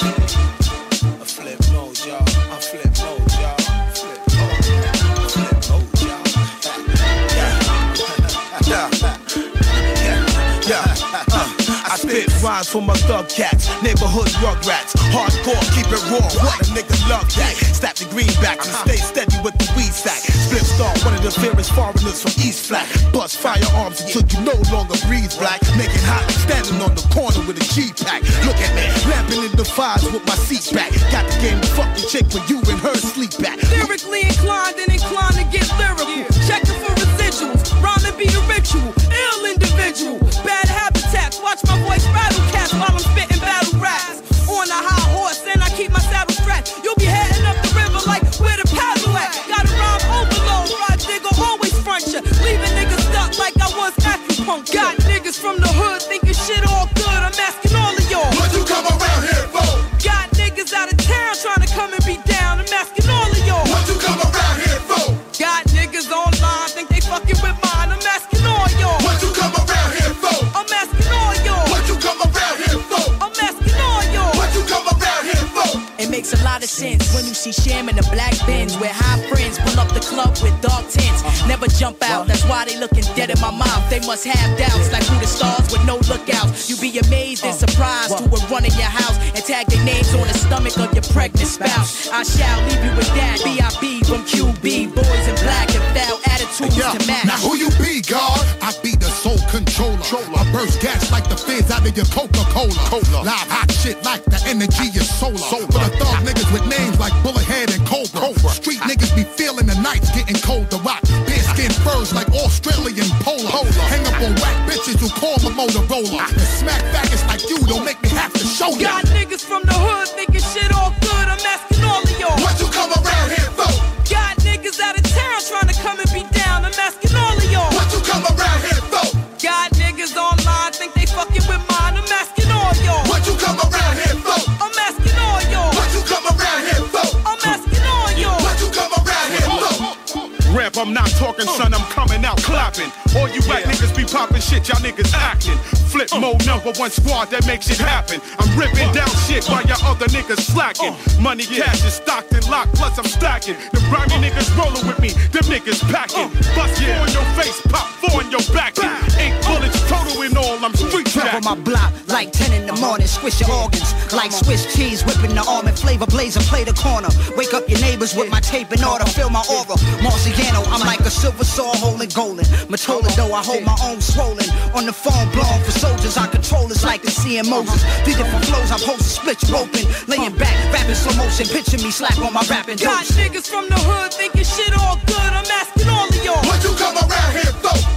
Thank you. Rhymes for my thug cats, neighborhood rugrats, hardcore, keep it raw. What a nigga love that. Stack the greenbacks and stay steady with the weed sack. Split star, one of the fairest foreigners from East Flat. Bust firearms until you no longer breathe black. Make it hot, standing on the corner with a G pack. Look at me, lamping in the fires with my seat back. Got the game to fuck the chick when you and her sleep back. Lyrically inclined and inclined to get lyrical. Checking for residuals, rhyming be a ritual. Ill individual, bad habitats. Voice rattle cats while I'm spitting battle raps. On a high horse and I keep my saddle strapped. You'll be heading up the river like where the paddle at. Got a rhyme overload, ride digger always front ya. Leaving niggas stuck like I was acupuncture. Got niggas from the hood makes a lot of sense when you see Sham in the black bins where high friends pull up the club with dark tints. Uh-huh. Never jump out, that's why they looking dead in my mouth. They must have doubts like who the stars with no lookouts. You be amazed and uh, surprised who would run in your house and tag their names on the stomach of your pregnant spouse. I shall leave you with that. B.I.B. from QB, boys in black and foul attitudes Yeah. to match. Now who you be, God? I be the soul controller. I burst gas like the fizz out of your Coca-Cola. Cola. Live hot shit like the energy is solar. For the thug niggas with names like Bullethead and Cobra. Street niggas be feeling the nights getting cold to rock. Bear skin furs like Australian polar. Hang up on whack bitches who call the Motorola. Ah. And smack faggots like you don't make me have to show ya. Got niggas from the hood thinking I'm not talking, son, I'm coming out clapping. All you rap niggas be popping shit, y'all niggas acting. Flip uh. mode number one squad that makes it happen. I'm ripping uh. down shit while y'all other niggas slacking. Uh. Money, cash is stocked and locked, plus I'm stacking. The grimy niggas rolling with me, them niggas packing. Bust four in your face, pop four in your back. Eight bullets total in all, I'm street on my block like 10 in the morning. Squish your organs like Swiss cheese. Whipping the almond flavor blazer. Play the corner. Wake up your neighbors with my tape in order. Feel my aura. Marciano, I'm like a silver saw holding golden. Matola though, I hold my own swollen. On the phone, blowing for soldiers. I control it's like the seeing Moses. Three different flows, I post a split roping. Laying back, rapping slow motion. Picture me slap on my rapping Got niggas from the hood thinking shit all good. I'm asking all of y'all. What you come around here for?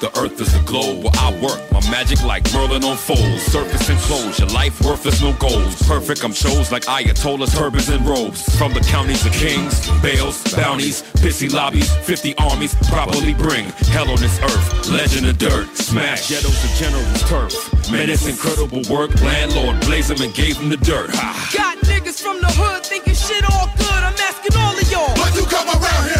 The earth is a globe where I work. My magic like Merlin on folds. Surface enclosed. Your life worthless, no goals. Perfect, I'm chose like Ayatollahs, turbans, and robes. From the counties of kings, bales, bounties, pissy lobbies, 50 armies properly bring hell on this earth. Legend of dirt, smash ghettos to generals turf. Menace incredible work. Landlord blaze him and gave him the dirt. Ha. Got niggas from the hood thinking shit all good. I'm asking all of y'all. What you come around here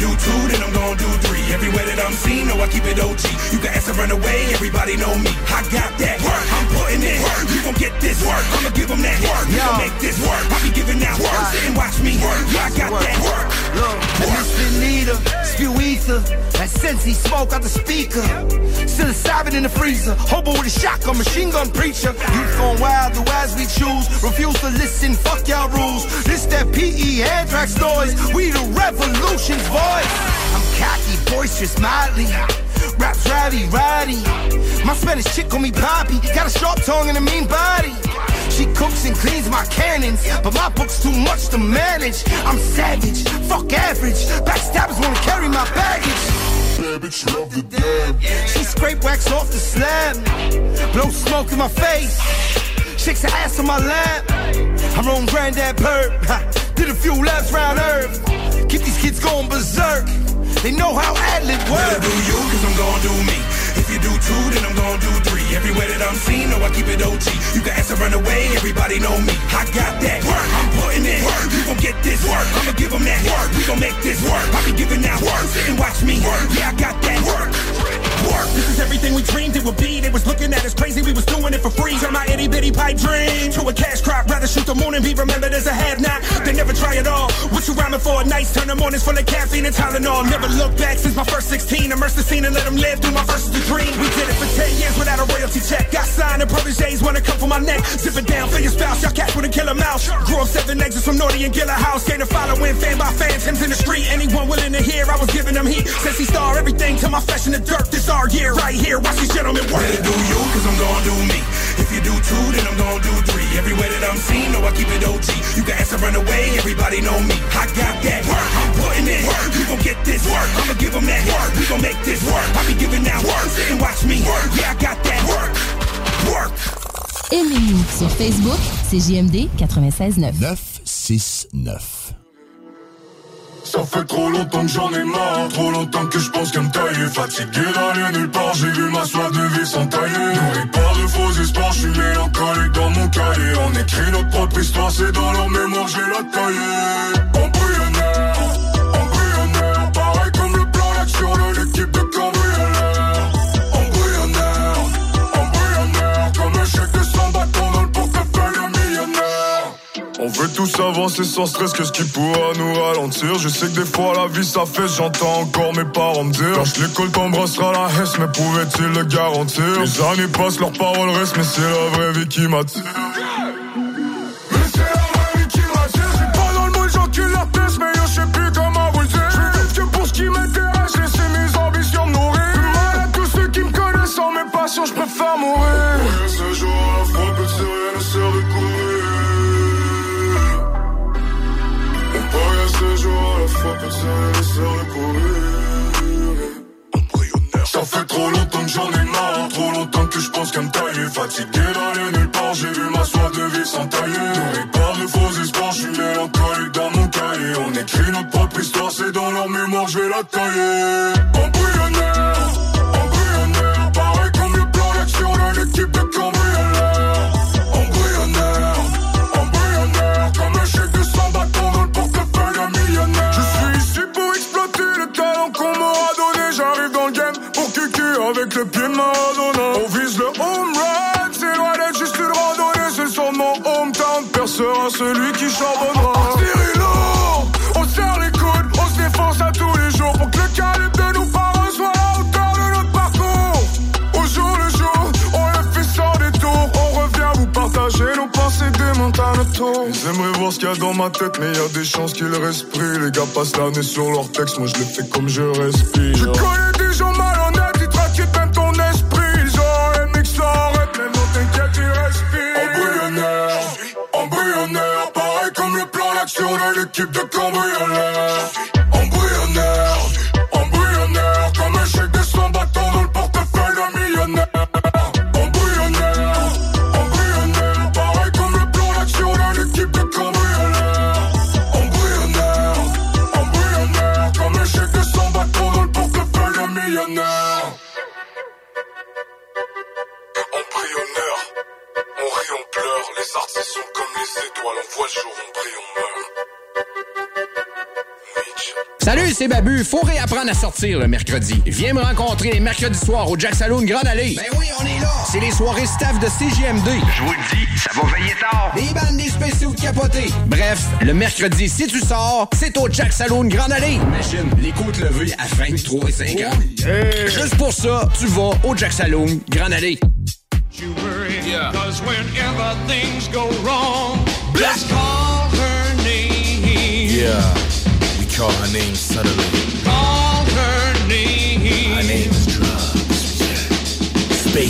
You, cause I'm gonna do me. If you do two, then I'm gonna do three. Everywhere that I'm seen, no, I keep it OG. You can ask to run away, everybody know me. I got that work, I'm putting in work. You gon' get this work, I'ma give them that work. You gon' make this work, I be giving that work. Sit and watch me work, I got that work. Look, this Benita, spew ether. That Sensi smoke out the speaker. Still a savage in the freezer. Hobo with a shotgun, machine gun preacher. Youth gone wild, do as we choose. Refuse to listen, fuck y'all rules. This that PE anthrax noise. We the revolution's voice. I'm cocky, boisterous, mildly. Raps rowdy, rowdy. My Spanish chick call me Poppy. Got a sharp tongue and a mean body. She cooks and cleans my cannons, but my book's too much to manage. I'm savage, fuck average. Backstabbers wanna carry my baggage. Bad bitch, love the dab. She scrape wax off the slab, blow smoke in my face. Shakes her ass on my lap. I'm on granddad perp. Did a few laps round Earth. Keep these kids going berserk. They know how ad-lib Better works. do you, cause I'm gonna do me. If you do two, then I'm gonna do three. Everywhere that I'm seen, no, I keep it OG. You can ask to run away, everybody know me. I got that work, I'm putting in work. You gon' get this work, I'ma give them that work. We gon' make this work, I be giving that work. Sit and watch me work, yeah, I got that work. Work. This is everything we dreamed it would be. They was looking at us crazy, we was doing it for free. Turn my itty bitty pipe dream to a cash crop. Rather shoot the moon and be remembered as a have not. They never try at all. What you rhyming for? Nights turn the mornings full of caffeine and Tylenol. Never look back since my first 16. Immerse the scene and let them live through my to dream. We did it for 10 years without a royalty check. Got signed and proteges wanna come for my neck. Zip it down for your spouse. Y'all cats with a killer mouse. Grew up seven exits from Naughty and Giller House. Gained a following fan by fans. Hymns in the street. Anyone willing to hear, I was giving them heat. Since he star everything to my flesh in the dirt. This our year right here. Watch these gentlemen work. Better do you, cause I'm gonna do me. If you do two, then I'm gonna do three. Everywhere that I'm seen, no, I keep it OG. You can ask to run away, everybody know me. I got that work, I'm putting in work. You gon' get this work, I'ma give them that work. We gon' make this work, I be giving that work. Sit and watch me work, yeah, I got that work. Work. Aimez-nous sur Facebook, c'est JMD 96.9. 969. Ça fait trop longtemps que j'en ai marre, trop longtemps que je pense qu'à me tailler. Fatigué d'aller nulle part, j'ai vu ma soif de vie s'entailler. Nourri par de faux espoirs, je suis mélancolique dans mon cahier. On écrit notre propre histoire, c'est dans leur mémoire, j'ai la tailler. On veut tous avancer sans stress, qu'est-ce qui pourra nous ralentir? Je sais que des fois la vie ça fait, j'entends encore mes parents me dire. Lâche l'école, t'embrasseras la hesse, mais pouvait-il le garantir? Les années passent, leurs paroles restent, mais c'est la vraie vie qui m'attire. Mais c'est la vraie vie qui m'attire. Je suis pas Ça fait trop longtemps que j'en ai marre. Trop longtemps que je pense qu'à me tailler. Fatigué d'aller nulle part. J'ai vu ma soif de vivre sans tailler Nourri par de faux espoirs Je suis mélancolique dans mon cahier. On écrit notre propre histoire. C'est dans leur mémoire je vais la tailler. Embryonnaire On serre les coudes On se défonce à tous les jours Pour que le calibre de nos parents soit à la hauteur de notre parcours. Au jour le jour On le fait sans détour. On revient vous partager nos pensées démontent à notre tour. Ils aimeraient voir ce qu'il y a dans ma tête Mais y a des chances qu'ils respirent Les gars passent l'année sur leur texte Moi je le fais comme je respire. Je connais des gens malhonnêtes l'équipe de cambrioleurs Faut réapprendre à sortir le mercredi. Viens me rencontrer les mercredis soirs au Jack Saloon Grande Allée. Ben oui, on est là. C'est les soirées staff de CGMD. Je vous le dis, ça va veiller tard. Des bandes, des spéciaux de capotés. Bref, le mercredi, si tu sors, c'est au Jack Saloon Grande Allée. Imagine, les côtes levées à 23 et 5 ans. Juste pour ça, tu vas au Jack Saloon Grande Allée. You worry, cause whenever things go wrong, just call her name. Yeah, we call her name subtly.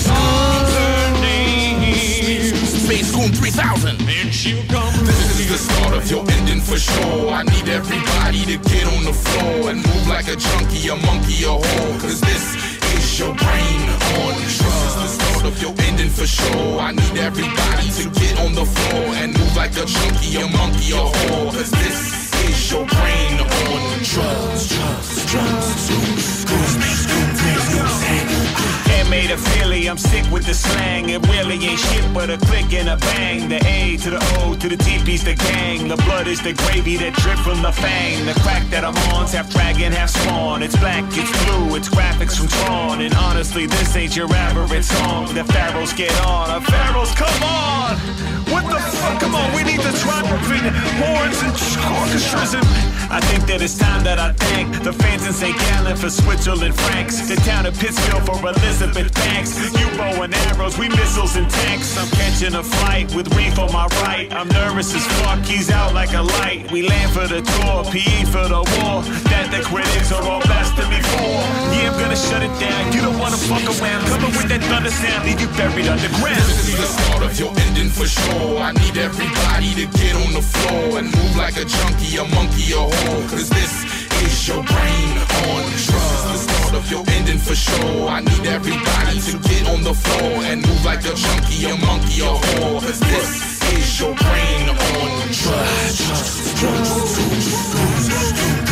Space Call her name. Space Goon 3000. And she'll come This is the start of your ending for sure. I need everybody to get on the floor and move like a junkie, a monkey, a whore. Cause this is your brain on drugs. This is the start of your ending for sure. I need everybody to get on the floor and move like a junkie, a monkey, a whore. Cause this is your brain on drugs. Drugs, drugs, made a Philly, I'm sick with the slang. It really ain't shit but a click and a bang. The A to the O to the T piece, the gang. The blood is the gravy that drip from the fang. The crack that I'm on's half dragon, half spawn. It's black, it's blue, it's graphics from Tron. And honestly, this ain't your average song. The pharaohs get on, the pharaohs come on. What the fuck? Come on, we need the triumphant horns and orchestras. And I think that it's time that I thank the fans in St. Gallen for Switzerland Franks. The town of Pittsfield for Elizabeth Banks. You bow and arrows, we missiles and tanks. I'm catching a flight with Reef on my right. I'm nervous as fuck, he's out like a light. We land for the tour, PE for the war. That the critics are all blasting me for. Yeah, I'm gonna shut it down. You don't wanna fuck around. Coming with that thunder sound, leave you buried underground. This is the start of your ending for sure. I need everybody to get on the floor and move like a junkie, a monkey, a whore. Cause this is your brain on drugs. This is the start of your ending for sure. I need everybody to get on the floor and move like a junkie, a monkey, a whore. Cause this is your brain on drugs. Yeah, I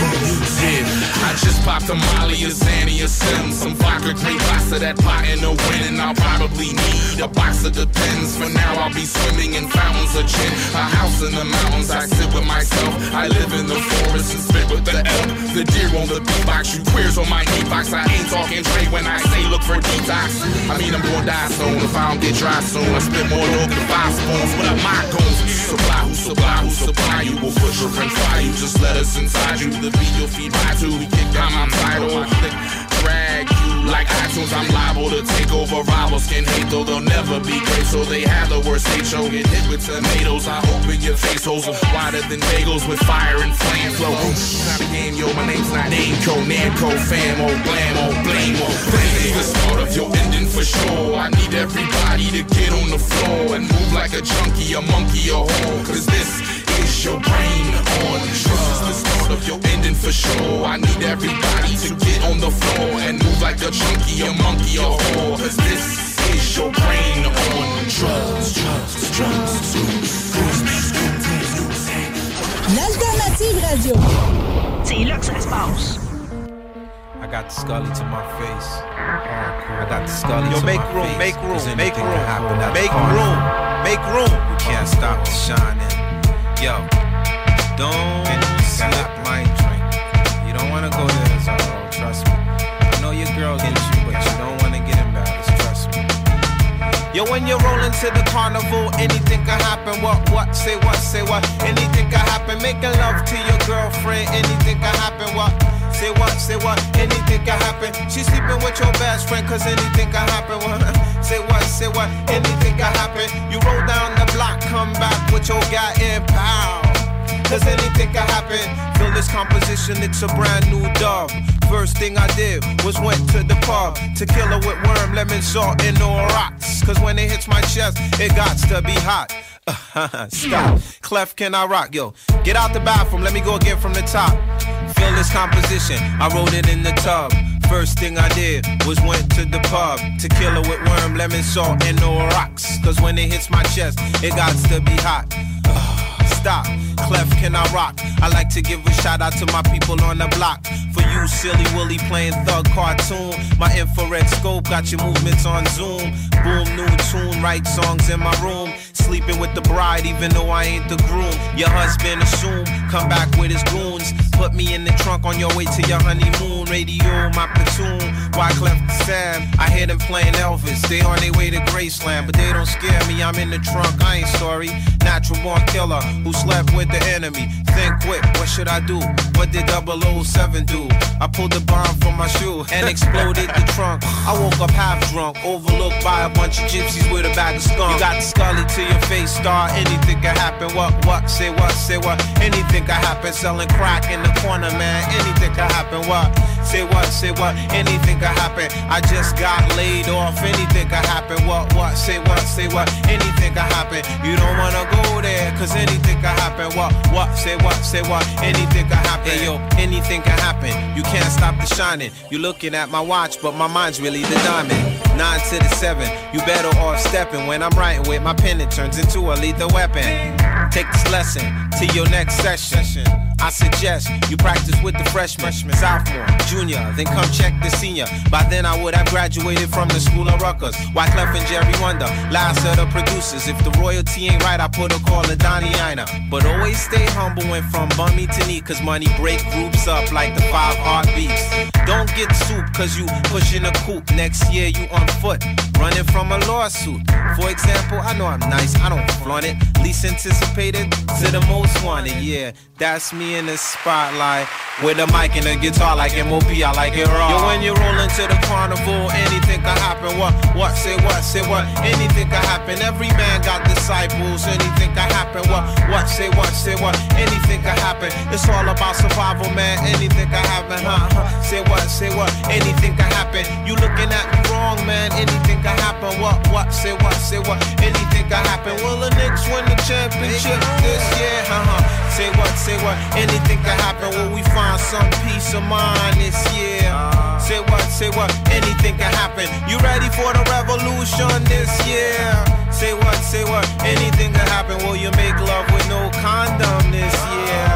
just popped a Molly, a Zanny, a Sim, some vodka, green pasta, that pot in the wind, and I'll probably need a box of Depends. For now, I'll be swimming in fountains of gin, a house in the mountains. I sit with myself. I live in the forest and spit with the elk. The deer on the beatbox, you queers on my knee. I ain't talking Dre when I say look for detox. I mean, I'm gonna die soon if I don't get dry soon. I spit more dope than five spoons. What up, my goons? Supply, who supply, who supply you? Will push your friend fire you. Just let us inside you. The beat you'll feed by two. We kick down my title. I click, drag you like iTunes. I'm liable to take over rivals. Can hate though they'll never be great. So they have the worst hate show. Get hit with tomatoes. I open your face holes are wider than bagels with fire and flame flow. Not a game, yo. My name's not Namco, Namco, fam, oh blam, oh blame, oh the start of your ending for sure. I need everybody to get on the floor and move like a junkie, a monkey, a whore. Cause this is your brain on drugs. The start of your ending for sure. I need everybody to get on the floor and move like a junkie, a monkey, a whore. Cause this is your brain on drugs. Drugs, drugs, L'alternative radio. C'est là que ça se passe. I got the Scully to my face. I got the Scully Yo, to make my room, face. make room, 'Cause make anything room, can happen at the make party. room, make room. You can't stop the shining. Yo, don't slip my drink. You don't wanna go there, Zorro, trust me. I know your girl gets you, but you don't wanna get embarrassed, trust me. Yo, when you're rolling to the carnival, anything can happen. What, what, say what, say what? Anything can happen. Making love to your girlfriend, anything can happen. What? Say what, say what? Anything can happen. She's sleeping with your best friend, cause anything can happen. Say what, say what? Anything can happen. You roll down the block, come back with your guy in power. Cause anything can happen. Feel this composition, it's a brand new dub. First thing I did was went to the pub. Tequila with worm, lemon, salt, and no rocks. Cause when it hits my chest, it got to be hot. Stop. Clef, can I rock? Yo, get out the bathroom, let me go again from the top. Feel this composition, I wrote it in the tub. First thing I did was went to the pub. Tequila with worm, lemon, salt, and no rocks. Cause when it hits my chest, it got to be hot. Stop, Clef, can I rock? I like to give a shout out to my people on the block. For you, silly Willy playing thug cartoon. My infrared scope got your movements on Zoom. Boom, new tune, write songs in my room. Sleeping with the bride, even though I ain't the groom. Your husband assume, come back with his goons. Put me in the trunk on your way to your honeymoon. Radio, my platoon. Why Wyclef Sam, I hear them playing Elvis. They on their way to Graceland, but they don't scare me. I'm in the trunk, I ain't sorry. Natural born killer who slept with the enemy. Think quick, what should I do? What did 007 do? I pulled the bomb from my shoe and exploded the trunk. I woke up half drunk, overlooked by a bunch of gypsies with a bag of skunk. You got the scully to your face, star. Anything can happen. What, what, say what, say what? Anything can happen. Selling crack in the corner, man. Anything can happen. What? Say what, say what? Anything can happen. I just got laid off. Anything can happen. What, what, say what, say what? Anything can happen. You don't wanna go there, cause anything can happen. What, what, say what, say what? Anything can happen. Hey, yo, anything can happen. You can't stop the shining. You looking at my watch, but my mind's really the diamond. Nine to the seven, you better off stepping. When I'm writing with my pen, it turns into a lethal weapon. Take this lesson to your next session. I suggest you practice with the freshman, sophomore, junior, then come check the senior. By then I would have graduated from the school of Rutgers. Wyclef and Jerry Wonder, last of the producers. If the royalty ain't right, I put a call to Donnie Ina. But always stay humble when from bummy to knee, cause money break groups up like the five heartbeats. Don't get soup cause you pushing a coupe. Next year you on foot, running from a lawsuit. For example, I know I'm nice, I don't flaunt it. Least anticipated to the most wanted, yeah. That's me in the spotlight with a mic and a guitar like MOP. I like it raw. Yo, when you roll into the carnival, anything can happen. What, what, say what, say what? Anything can happen. Every man got disciples. Anything can happen. What, what, say what, say what? Anything can happen. It's all about survival, man. Anything can happen, huh? huh. Say what, say what? Anything can happen. You looking at me wrong, man. Anything can happen. What, what, say what, say what? Anything can happen. Will the Knicks win the championship this year? Uh-huh. Say what, say what? Anything can happen. Will we find some peace of mind this year? Say what, say what? Anything can happen. You ready for the revolution this year? Say what, say what? Anything can happen. Will you make love with no condom this year?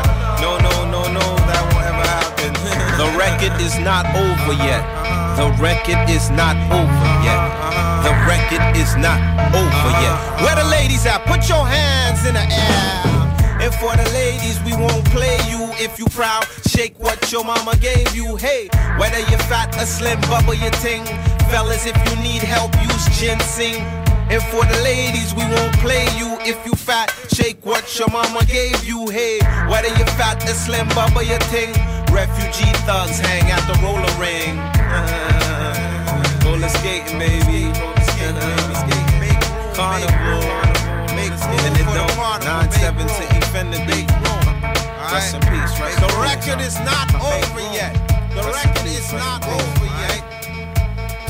No, no, no, no, that won't ever happen. the record is not over yet. The record is not over yet. The record is not over yet. Where the ladies at? Put your hands in the air. And for the ladies, we won't play you if you proud. Shake what your mama gave you. Hey, whether you're fat or slim, bubble your ting. Fellas, if you need help, use ginseng. And for the ladies, we won't play you if you fat. Shake what your mama gave you. Hey, whether you're fat or slim, bubble your ting. Refugee thugs hang at the roller ring. Uh, roller skating, baby. Uh, Carnival. And it don't 9-7 to infinity. Rest in peace, right? The record is not over yet. The record is not over yet.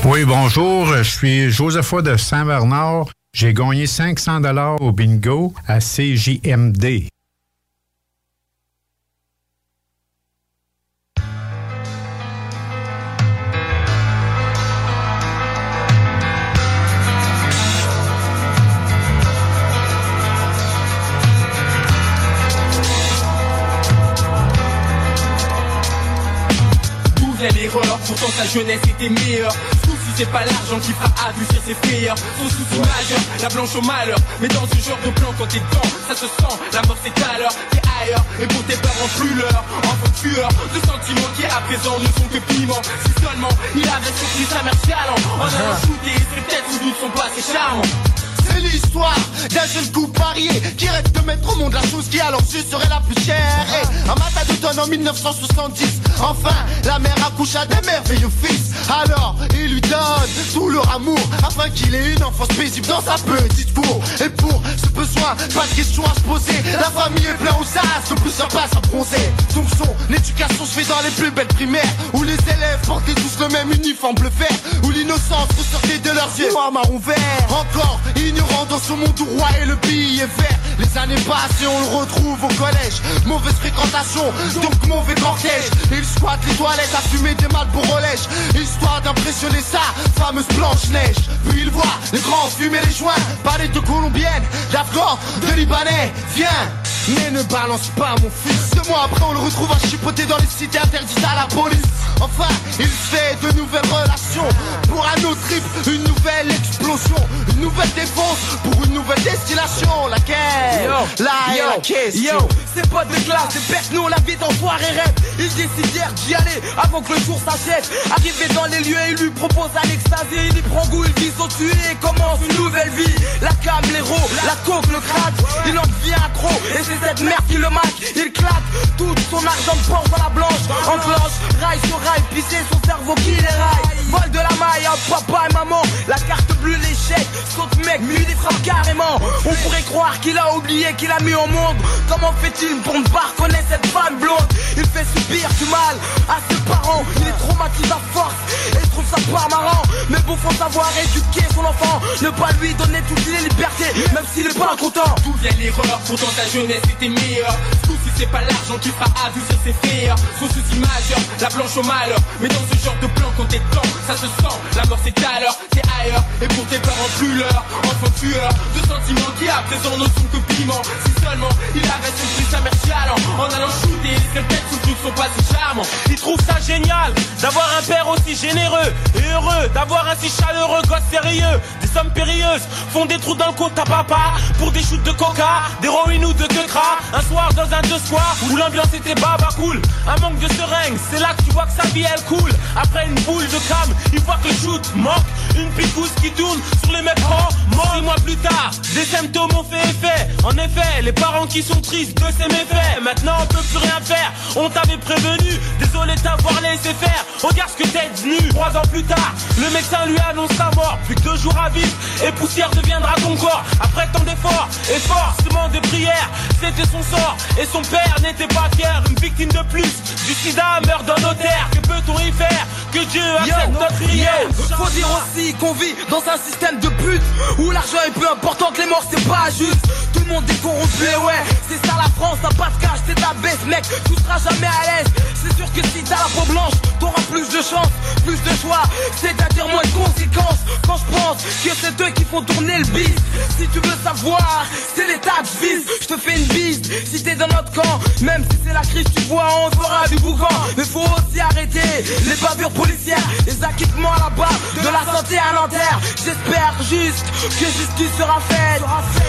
Oui, bonjour, je suis Josepha de Saint-Bernard. J'ai gagné 500 dollars au bingo à CJMD. Pourtant sa jeunesse était meilleure. Souci c'est pas l'argent qui fera abuser ses frayeurs. Son souci majeur, la blanche au malheur. Mais dans ce genre de plan quand t'es dedans Ça se sent, la mort c'est à l'heure T'es ailleurs, et pour tes parents plus l'heure Enfant tueur, de sentiments qui à présent ne sont que piment Si seulement il avait surpris sa mère talent En allant shooter, peut-être sans doute son passé charmant C'est l'histoire d'un jeune couple marié qui rêve de mettre au monde la chose qui à leurs yeux serait la plus chère. Et un matin d'automne en 1970, enfin la mère accouche à des merveilleux fils. Alors il lui donne tout leur amour afin qu'il ait une enfance paisible dans sa petite cour. Et pour ce besoin, pas de question à se poser. La famille est plein aux as, le plus sympa à bronzer. Donc son éducation se fait dans les plus belles primaires où les élèves portaient tous le même uniforme bleu vert où l'innocence ressortait de leurs yeux marron vert. Encore ignorant dans ce monde où roi et le billet vert. Les années passent et on le retrouve au collège. Mauvaise fréquentation, donc mauvais cortège. Il squatte les toilettes à fumer des mal pour. Histoire d'impressionner sa fameuse Blanche-Neige. Puis il voit les grands fumer les joints. Parler de colombienne, d'afghans, de libanais. Viens, mais ne balance pas mon fils. Deux mois après, on le retrouve à chipoter dans les cités interdites à la police. Enfin, il fait de nouvelles relations. Pour un autre trip, une nouvelle explosion. Une nouvelle défense pour une nouvelle destination. Laquelle Yo, La yo, la question. yo, c'est pas de classe, des bêtes, nous la vie dans soirée rêve. Ils décidèrent d'y aller avant que le jour s'achète. Arrivé dans les lieux, il lui propose à l'extasie. Il y prend goût, il vit tuer et commence une nouvelle vie. La cam, l'héros, la coke, le crack. Il en devient accro et c'est cette merde qui le maque. Il claque tout son argent de dans la blanche. Enclenche, rail sur rail, puis c'est son cerveau qui les raille. Vol de la maille à papa et maman. La carte bleue, l'échec. Saute mec, lui il frappe carrément. On pourrait croire qu'il a oublié qu'il a mis au monde. Comment fait-il pour ne pas reconnaître cette femme blonde? Il fait subir du mal à ses parents. Il est traumatisé à force et trouve ça pas marrant. Mais bon, faut savoir éduquer son enfant. Ne pas lui donner toutes les libertés, même s'il est pas content. D'où vient l'erreur? Pourtant ta jeunesse était meilleure Ce coup-ci c'est pas l'argent qui fera adoucir ses frères Son souci majeur, la blanche au malheur Mais dans ce genre de plan quand t'es temps, ça se sent La mort c'est à l'heure, c'est ailleurs Et pour tes parents plus l'heure, tueur De sentiments qui à présent ne sont que piment Si seulement il avait compris sa mère En allant shooter, serait peut-être sous sont pas si charmants Il trouve ça génial d'avoir un père aussi généreux et heureux, d'avoir un si chaleureux gosse sérieux. Des sommes périlleuses font des trous dans le compte à papa pour des shoots de coca, d'héroïne ou de quecra. Un soir dans un deux soirs où l'ambiance était baba cool. Un manque de seringue, c'est là que tu vois que sa vie elle coule. Après une boule de cam, il voit que le shoot manque. Une picousse qui tourne sur les en mort. Six mois plus tard, des symptômes ont fait effet. En effet, les parents qui sont tristes de ces méfaits. Maintenant on peut plus rien faire. On t'avait prévenu, désolé de t'avoir laissé faire. Regarde ce que t'es devenu. Trois ans plus tard, le médecin lui annonce sa mort. Plus que deux jours à vivre et poussière deviendra ton corps. Après tant d'efforts, efforts, seulement des prières, c'était son sort. Et son père n'était pas fier. Une victime de plus du sida meurt dans nos terres. Que peut-on y faire? Que Dieu accepte notre prière. Aussi qu'on vit dans un système de pute Où l'argent est plus important que les morts, c'est pas juste. Tout le monde est corrompu, et ouais C'est ça la France, t'as pas de cash, c'est la baisse mec Tu seras jamais à l'aise. C'est sûr que si t'as la peau blanche T'auras plus de chance, plus de choix C'est-à-dire moins de conséquences. Quand je pense que c'est eux qui font tourner le bis Si tu veux savoir, c'est l'état de vis Je te fais une bise si t'es dans notre camp Même si c'est la crise, tu vois, on fera du boucan. Mais faut aussi arrêter les bavures policières Les acquittements là-bas, de la santé alimentaire J'espère juste que justice sera faite.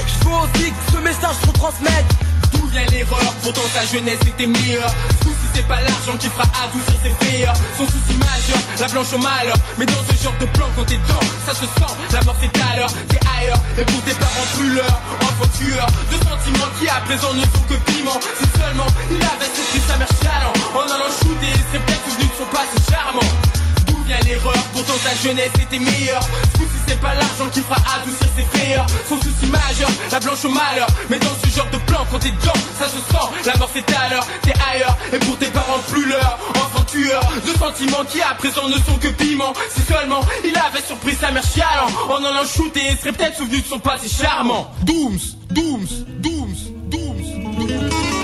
Je veux aussi que ce message se transmette. D'où vient l'erreur? Pourtant ta jeunesse était meilleure. Souci c'est pas l'argent qui fera adoucir ses frayeurs. Son souci majeur, la blanche au malheur. Mais dans ce genre de plan quand t'es dedans Ça se sent, la mort c'est à l'heure. T'es ailleurs, et pour tes parents brûleurs Enfants tueurs, de sentiments qui à présent ne sont que piment Si seulement il avait surpris sa mère chialant En allant shooter, il serait peut-être souvenu de son passé charmant Pourtant ta jeunesse était meilleure. Ce coup-ci c'est pas l'argent qui fera adoucir ses frayeurs Son souci majeur, la blanche au malheur. Mais dans ce genre de plan quand t'es dedans Ça se sent, la mort c'est à l'heure T'es ailleurs, et pour tes parents plus l'heure. Enfant tueur, de sentiments qui à présent ne sont que piment Si seulement il avait surpris sa mère chialant. En allant shooter, il serait peut-être souvenu de son passé charmant. Dooms, Dooms, Dooms, Dooms J'ai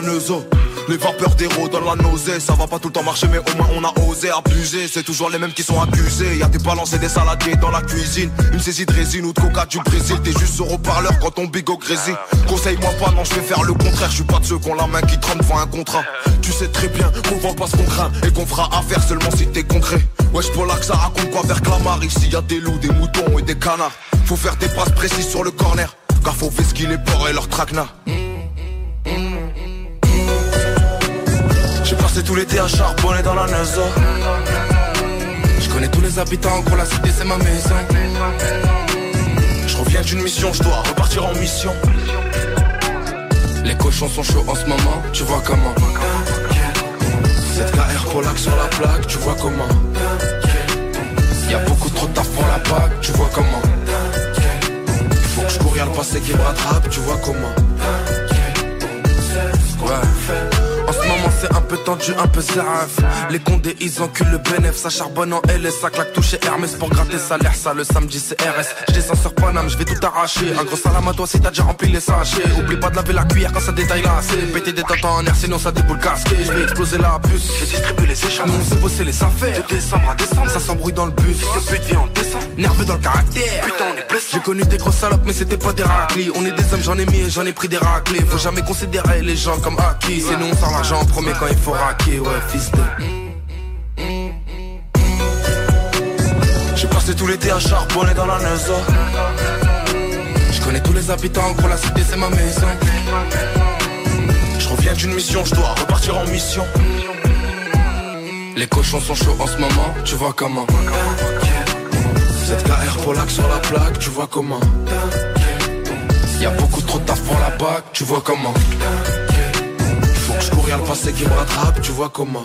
Les vapeurs d'héros dans la nausée. Ça va pas tout le temps marcher mais au moins on a osé abuser. C'est toujours les mêmes qui sont accusés. Y'a des balances et des saladiers dans la cuisine. Une saisie de résine ou de coca du Brésil. T'es juste sur haut-parleur quand ton bigot grésille Conseille-moi pas, non je vais faire le contraire. Je suis pas de ceux qui ont la main qui tremble devant un contrat. Tu sais très bien qu'on vend pas ce qu'on craint Et qu'on fera affaire seulement si t'es concret. Wesh pour là que ça raconte quoi vers Clamart? Ici y a des loups, des moutons et des canards. Faut faire des passes précises sur le corner. Car faut qui les porcs et leurs traquenards J'ai passé tout l'été à charbonner dans la Neuza. Je connais tous les habitants, gros la cité c'est ma maison. Je reviens d'une mission, je dois repartir en mission. Les cochons sont chauds en ce moment, tu vois comment Cette KR pour l'axe sur la plaque, tu vois comment Y'a beaucoup trop de taf pour la PAC, tu vois comment Faut que je cours, y'a le passé qui me rattrape, tu vois comment Ouais c'est un peu tendu, un peu seraf Les condés ils enculent le bénéf Ça charbonne en L et ça claque toucher Hermès pour gratter salaire Ça le samedi c'est RS Je descends sur Paname, je vais tout arracher. Un gros salam à toi si t'as déjà rempli les sachets. Oublie pas de laver la cuillère quand ça détaille là C'est péter des tentants en air sinon ça déboule casqué. Je vais exploser la puce Je distribue les échanges. On sait bosser les affaires. De décembre à décembre ça s'embrouille dans le bus. Le pute vient en décembre Nerveux dans le caractère. Putain on est blessé J'ai connu des grosses salopes mais c'était pas des raclis. On est des hommes j'en ai mis et j'en ai pris des raclés. Faut jamais considérer les gens comme acquis C'est nous on l'argent en premier quand il faut raquer Ouais fils de. J'ai passé tout l'été à charbonner dans la neige Je connais tous les habitants, gros la cité c'est ma maison. Je reviens d'une mission, je dois repartir en mission. Les cochons sont chauds en ce moment, tu vois comment. Cette KR pour l'axe sur la plaque, tu vois comment. Y'a beaucoup trop de taf pour la bague, tu vois comment Y'a le passé qui me rattrape, tu vois comment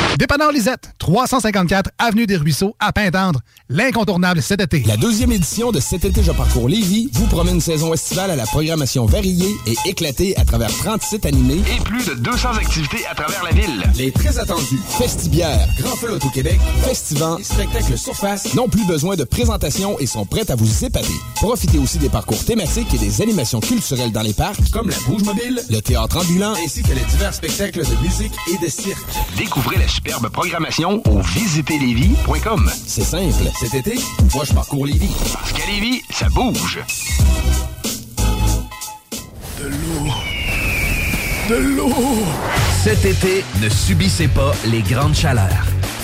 Dépanneur Lisette, 354 Avenue des Ruisseaux, à Pintendre. L'incontournable cet été. La deuxième édition de Cet été, je parcours Lévis vous promet une saison estivale à la programmation variée et éclatée à travers 30 sites animés Et plus de 200 activités à travers la ville. Les très attendus Festibière, Grand Feu au Québec, Festivant et Spectacle Surface n'ont plus besoin de présentation et sont prêts à vous épater. Profitez aussi des parcours thématiques et des animations culturelles dans les parcs, comme la Bouge Mobile, le théâtre ambulant, ainsi que les divers spectacles de musique et de cirque. Découvrez la superbe programmation au visiterlévis.com. C'est simple. Cet été, moi je parcours Lévis. Parce qu'à Lévis, ça bouge. De l'eau. De l'eau. Cet été, ne subissez pas les grandes chaleurs.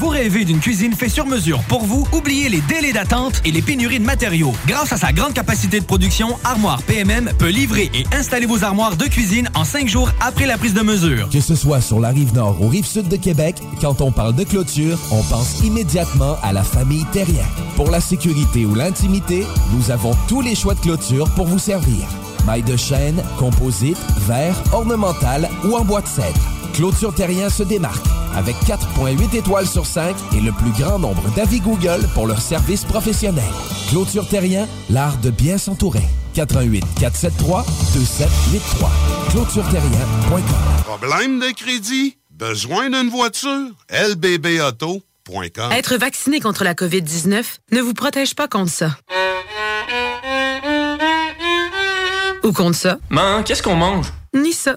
Vous rêvez d'une cuisine faite sur mesure pour vous? Oubliez les délais d'attente et les pénuries de matériaux. Grâce à sa grande capacité de production, Armoire PMM peut livrer et installer vos armoires de cuisine en cinq jours après la prise de mesure. Que ce soit sur la rive nord ou rive sud de Québec, quand on parle de clôture, on pense immédiatement à la famille Terrien. Pour la sécurité ou l'intimité, nous avons tous les choix de clôture pour vous servir. Maille de chêne, composite, verre, ornemental ou en bois de cèdre. Clôture Terrien se démarque avec 4.8 étoiles sur 5 et le plus grand nombre d'avis Google pour leur service professionnel. Clôture Terrien, l'art de bien s'entourer. 88 473 2783. ClôtureTerrien.com. Problème de crédit? Besoin d'une voiture? LBB Auto. Être vacciné contre la COVID-19 ne vous protège pas contre ça. Ou contre ça. Man, qu'est-ce qu'on mange? Ni ça.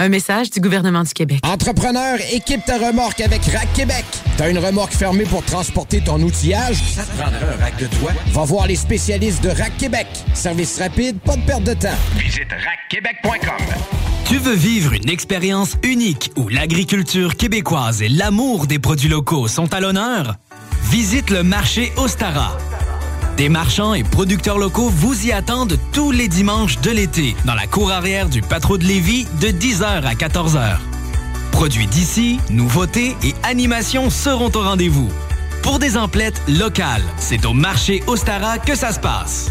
Un message du gouvernement du Québec. Entrepreneur, équipe ta remorque avec Rack Québec. T'as une remorque fermée pour transporter ton outillage? Ça te prendra un rack de toi? Va voir les spécialistes de Rack Québec. Service rapide, pas de perte de temps. Visite rackquebec.com. Tu veux vivre une expérience unique où l'agriculture québécoise et l'amour des produits locaux sont à l'honneur? Visite le marché Ostara. Des marchands et producteurs locaux vous y attendent tous les dimanches de l'été dans la cour arrière du Patro de Lévis de 10h à 14h. Produits d'ici, nouveautés et animations seront au rendez-vous. Pour des emplettes locales, c'est au marché Ostara que ça se passe.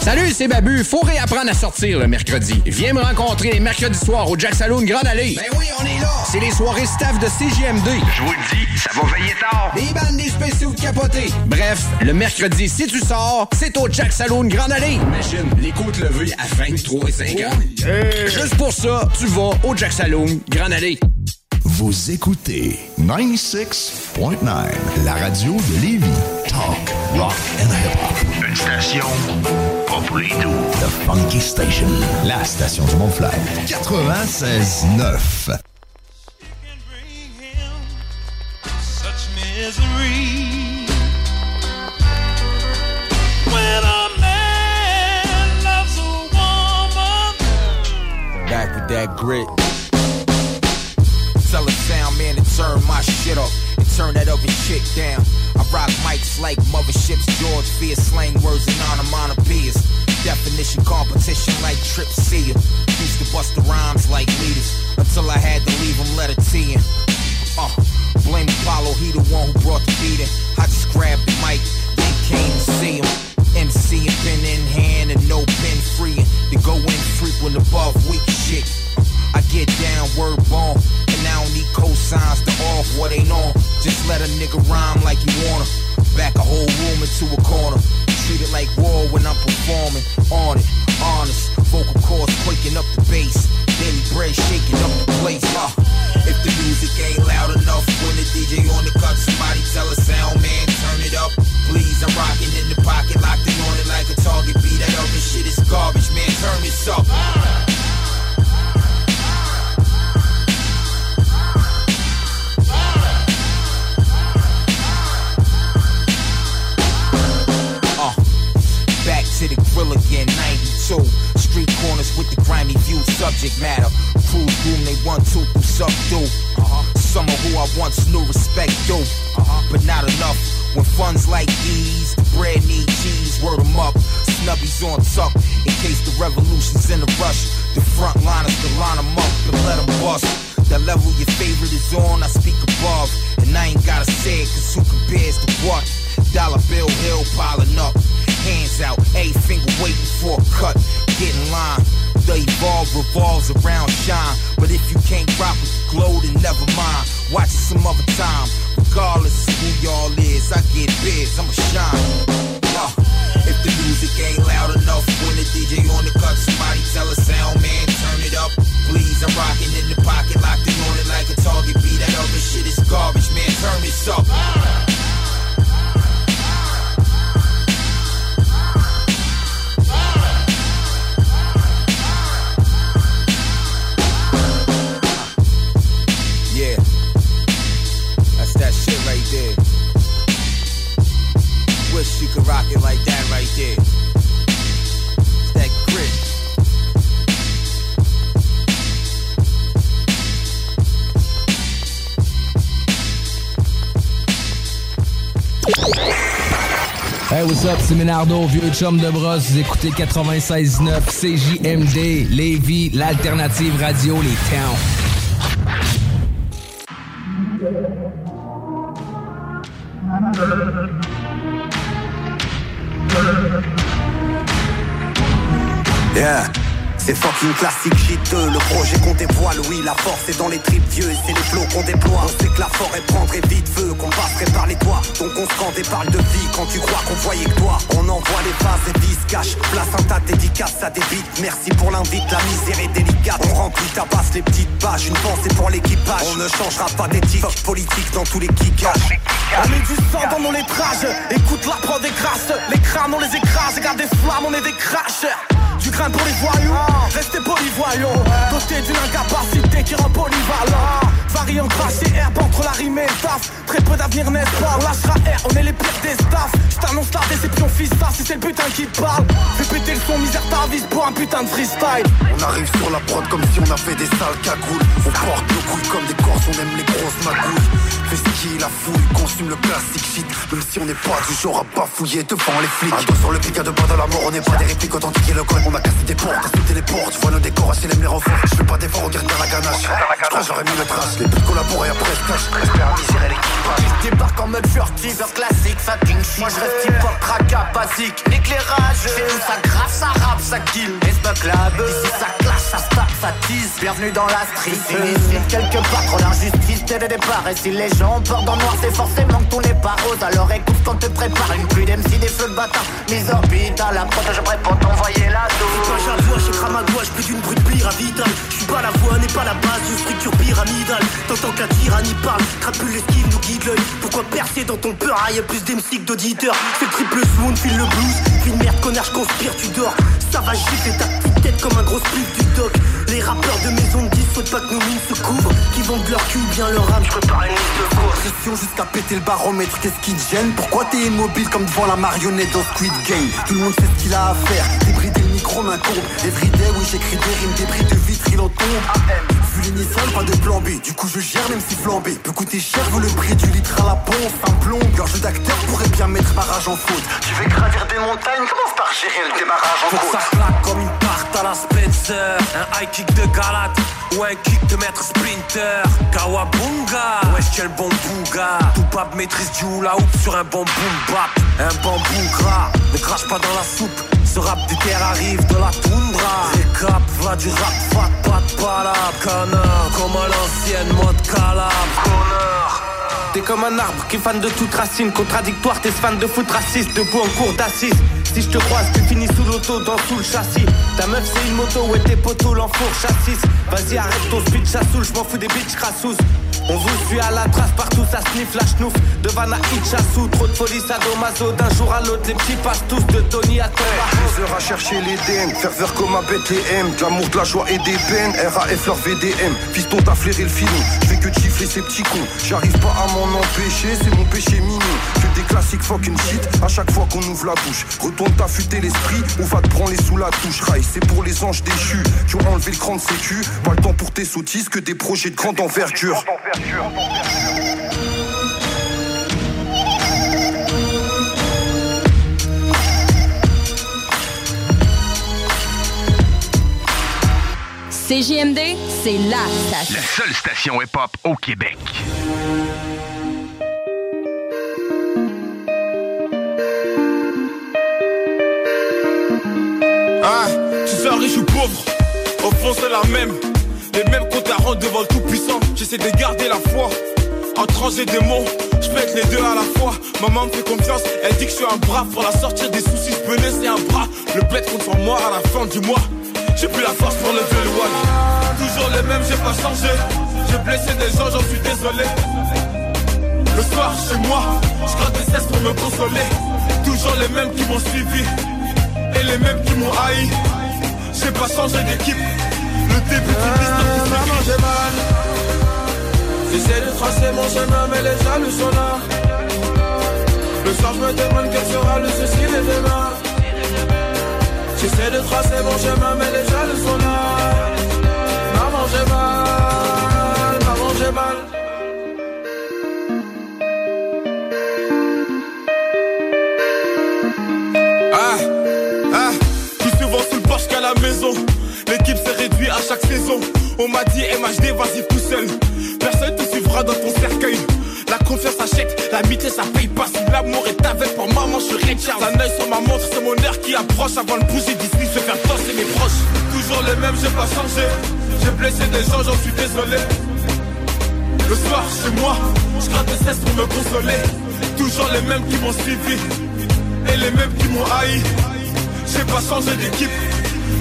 Salut, c'est Babu. Faut réapprendre à sortir le mercredi. Viens me rencontrer les mercredis soirs au Jack Saloon Grande Allée. Ben oui, on est là. C'est les soirées staff de CGMD. Je vous le dis, ça va veiller tard. Des bandes, des spéciaux de capotés. Bref, le mercredi, si tu sors, c'est au Jack Saloon Grande Allée. Imagine, les côtes levées à 23 et 50. Juste pour ça, tu vas au Jack Saloon Grande Allée. Vous écoutez 96.9, la radio de Lévis. Talk, rock and hip-hop. Une station doux. The Funky Station, la station du Mont-Flair. 96.9. Such misery. When a man loves a woman. Back with that grit. Tell a sound man to turn my shit up turn that other shit down. I rock mics like motherships, George Fear, slang words and onomatopoeias. Definition competition like Trip Seer. Used to bust the rhymes like leaders until I had to leave them letter T in. Uh, blame Apollo, he the one who brought the beat in. I just grabbed the mic, then came to see him. MC and pen in hand and no pen free. To go in frequent above weak shit. I get down, word bomb. I don't need cosigns to off what ain't on. Just let a nigga rhyme like you wanna. Back a whole room into a corner. Treat it like war when I'm performing. On it, honest. Vocal cords quaking up the bass. Daily bread shaking up the place. Uh, if the music Ménardo, vieux chum de brosse. Vous écoutez 96.9 CJMD, Lévis, l'alternative radio, les towns. C'est fucking classique J2, le projet qu'on dévoile, oui la force est dans les tripes vieux et c'est les flots qu'on déploie. On sait que la forêt prendrait vite feu, qu'on passerait par les toits. Donc on se rend des balles de vie quand tu crois qu'on voyait que toi. On envoie les phases et 10 cash, place un tas de dédicaces à des beats Merci pour l'invite, la misère est délicate. On remplit, tabasse les petites pages, une pensée pour l'équipage. On ne changera pas d'éthique, politique dans tous les kickages On met du sang dans nos lettrages. Écoute la prod des grâces Les crânes on les écrase. Regarde des flammes on est des crashers Grain pour les voyous. Restez polyvoyants. Doté d'une incapacité qui rend polyvalent Variant crash et herbe entre la rime et le Très peu d'avenir n'est-ce pas? On lâchera R, on est les pires des staffs Je t'annonce la déception fils ça si c'est le putain qui parle. Fais péter le son misère t'avise pour un putain de freestyle. On arrive sur la prod comme si on avait des sales cagoules. On porte nos couilles comme des corses, on aime les grosses magouilles. Fais skier la fouille, consume le classique shit. Même si on n'est pas du genre à bafouiller devant les flics. Un dos sur le pic, à deux pas dans la mort On n'est pas des répliques authentiques. Et le code On a cassé des portes, insulté les portes. Tu vois nos décors, assez les refs Je fais pas d'efforts, dans la ganache. J'aurais mis le trash, les plus collaborés après ce cash J'espère miser l'équipage Je débarque en mode heure classique, fucking shit. Moi je reste hip-hop, traca, basique, l'éclairage. C'est où ça grave, ça rappe, ça kill. Esbuck Lab, ici ça clash, ça stack, ça tease. Bienvenue dans la street, ici quelque part trop d'injustice dès le départ Et si les gens portent en noir, c'est forcément que tout n'est pas rose. Alors écoute quand te prépare. Une pluie d'MC, des feux de bâtard. Mise orbite à la je prêt pour t'envoyer la dose Quand j'avoue, chez à gauche, plus d'une brute pyramidale Je suis pas la voix, n'est pas la base d'une structure pyramidale T'entends qu'un tyrannie parle, crapule l'esquive, nous guide l'œil. Pourquoi percer dans ton peur, ah, y'a plus d'MC d'auditeurs. C'est le triple swoon, file le blues. Fille de merde, connard, je conspire, tu dors. Ça va gifler ta petite tête comme un gros spliff du doc. Les rappeurs de maison de 10 souhaitent pas que nos mines se couvrent Qui vendent leur cul bien leur âme, je prépare une liste de courses Pression jusqu'à péter le baromètre, qu'est-ce qui te gêne? Pourquoi t'es immobile comme devant la marionnette dans Squid Game? Tout le monde sait ce qu'il a à faire, micro main courbe Everyday, oui j'écris des rimes, des bris de vitre, il en tombe. Vu l'initiale, pas de plan B, du coup je gère même si flambé Peut coûter cher, vous le prix du litre à la pompe. Un plomb, gorge d'acteur pourrait bien mettre ma rage en faute. Tu veux gravir des montagnes, commence par gérer le démarrage en Faut côte. ça claque comme une tarte Un high kick de galate ou un kick de maître sprinter. Kawabunga, wesh quel bon bouga Tout pape maîtrise du hula hoop sur un bon bap. Un bambou gras, ne crache pas dans la soupe. Ce rap des terres arrive de la toundra. Récap, va du rap, fat, pas de palab. Connard, comme à l'ancienne mode calabre Connard T'es comme un arbre qui est fan de toute racine. Contradictoire, t'es fan de foot raciste. Debout en cours d'assises Si je te croise, tu finis sous l'auto, dans sous le châssis. Ta meuf c'est une moto, ouais tes poteaux l'enfour chassis Vas-y arrête ton speech, ça saoule, je m'en fous des bitches crassous on vous suit à la trace partout, ça sniffe la schnouf. De Vanna Hitchassou, trop de folie, sadomaso. D'un jour à l'autre, les petits passent tous de Tony à Thomas heures à chercher les DM, faire faire comme à BTM De l'amour, de la joie et des peines, RAF leur VDM Fiston t'as flairé le filon, je fais que chiffrer ces petits cons. J'arrive pas à m'en empêcher, c'est mon péché mignon Que des classiques fucking shit, à chaque fois qu'on ouvre la bouche Retourne t'affûter l'esprit, on va te branler sous la touche Rail, c'est pour les anges déchus, qui ont enlevé le cran de sécu Pas le temps pour tes sottises, que des projets de grande envergure CJMD, c'est la La station. seule station hip-hop au Québec. Riche ou pauvre, au fond c'est la même. Les mêmes comptes à rendre devant le tout-puissant. J'essaie de garder la foi. En trancher des mots, je pète les deux à la fois. Maman me fait confiance, elle dit que je suis un bras. Pour la sortir des soucis, je peux laisser un bras. Le bled sur moi à la fin du mois. J'ai plus la force pour lever le wall. Toujours les mêmes, j'ai pas changé. J'ai blessé des gens, j'en suis désolé. Le soir, chez moi, je gratte des cesses pour me consoler. Toujours les mêmes qui m'ont suivi. Et les mêmes qui m'ont haï. J'ai pas changé d'équipe. Le début du business Maman j'ai mal. J'essaie de tracer mon chemin mais les jaloux sont là Le soir je me demande quel sera le souci de demain J'essaie de tracer mon chemin mais les jaloux sont là Maman j'ai mal. Maman j'ai mal la maison. L'équipe s'est réduite à chaque saison. On m'a dit MHD, vas-y tout seul. Personne te suivra dans ton cercueil. La confiance achète, l'amitié ça paye pas. Si l'amour est avec pour maman, je suis Richard. Un œil sur ma montre, c'est mon air qui approche. Avant de bouger d'ici, se faire tosser mes proches. Toujours le même, j'ai pas changé. J'ai blessé des gens, j'en suis désolé. Le soir, chez moi, je gratte des cesse pour me consoler. Toujours les mêmes qui m'ont suivi et les mêmes qui m'ont haï. J'ai pas changé d'équipe.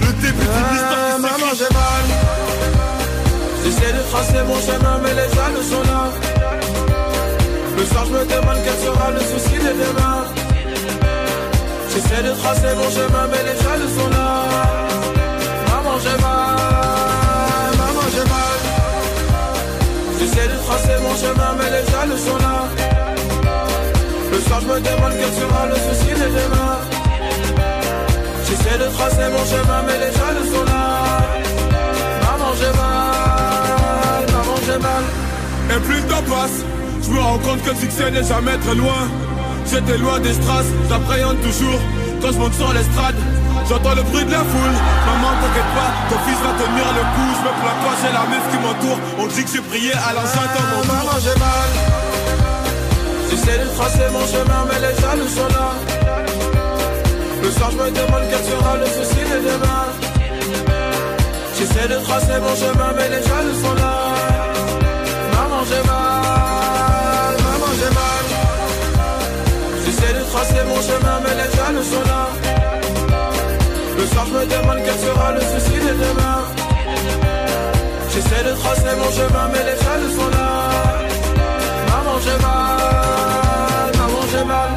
Le début d'une histoire qui Maman, j'ai mal. J'essaie de tracer mon chemin, mais les jaloux sont là. Le soir, je me demande quel sera le souci de demain. J'essaie de tracer mon chemin, mais les jaloux sont là. Maman, j'ai mal. Maman, j'ai mal. J'essaie de tracer mon chemin, mais les jaloux sont là. Le soir, je me demande quel sera le souci de demain. J'essaie de tracer mon chemin, mais les jaloux sont là. Maman, j'ai mal. Maman, j'ai mal. Et plus le temps passe, je me rends compte que le succès n'est jamais très loin. J'étais loin des strass, j'appréhende toujours quand je monte sur l'estrade. J'entends le bruit de la foule, maman t'inquiète pas, ton fils va tenir le coup. Je me plains pas, j'ai la meuf qui m'entoure. On dit que j'ai prié à l'enceinte mon Maman, j'ai mal. J'essaie de tracer mon chemin, mais les jaloux sont là. Le soir, je me demande quel sera le souci de demain. J'essaie de tracer mon chemin, mais les jaloux sont là. Maman, j'ai mal. Maman, j'ai mal. J'essaie de tracer mon chemin, mais les jaloux sont là. Le soir, je me demande quel sera le souci de demain. J'essaie de tracer mon chemin, mais les jaloux sont là. Maman, j'ai mal. Maman, j'ai mal.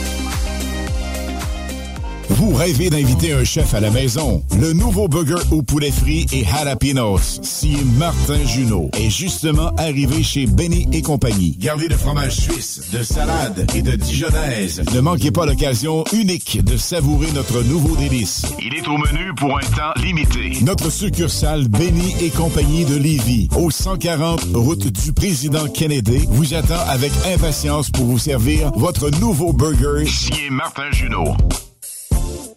Vous rêvez d'inviter un chef à la maison? Le nouveau burger au poulet frit et jalapenos, si Martin Junot, est justement arrivé chez Benny et compagnie. Gardé de fromage suisse, de salade et de dijonnaise. Ne manquez pas l'occasion unique de savourer notre nouveau délice. Il est au menu pour un temps limité. Notre succursale Benny et compagnie de Lévis, au 140 route du président Kennedy, vous attend avec impatience pour vous servir votre nouveau burger. Signé Martin Junot.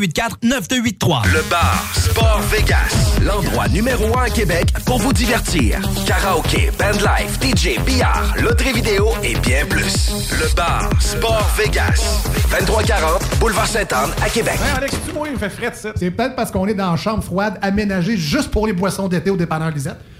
9283. Le bar Sport Vegas, l'endroit numéro un à Québec pour vous divertir. Karaoke, bandlife, DJ, billard, loterie vidéo et bien plus. Le bar Sport Vegas, 2340 Boulevard Sainte-Anne à Québec. Ouais, Alex, tu moi, il fait frais, ça. C'est peut-être parce qu'on est dans une chambre froide aménagée juste pour les boissons d'été au dépanneur Lisette.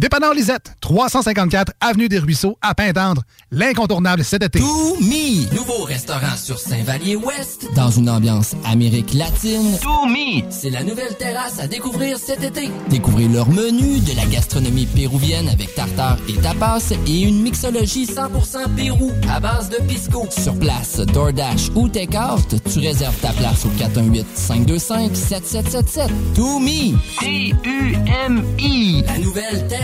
Dépanneur Lisette, 354 Avenue des Ruisseaux, à Pintendre. L'incontournable cet été. To Me, nouveau restaurant sur Saint-Vallier-Ouest, dans une ambiance Amérique latine. To Me, c'est la nouvelle terrasse à découvrir cet été. Découvrez leur menu, de la gastronomie péruvienne avec tartare et tapas et une mixologie 100% Pérou à base de pisco. Sur place, DoorDash ou Takeout, tu réserves ta place au 418-525-7777. To Me, T-U-M-I, la nouvelle terrasse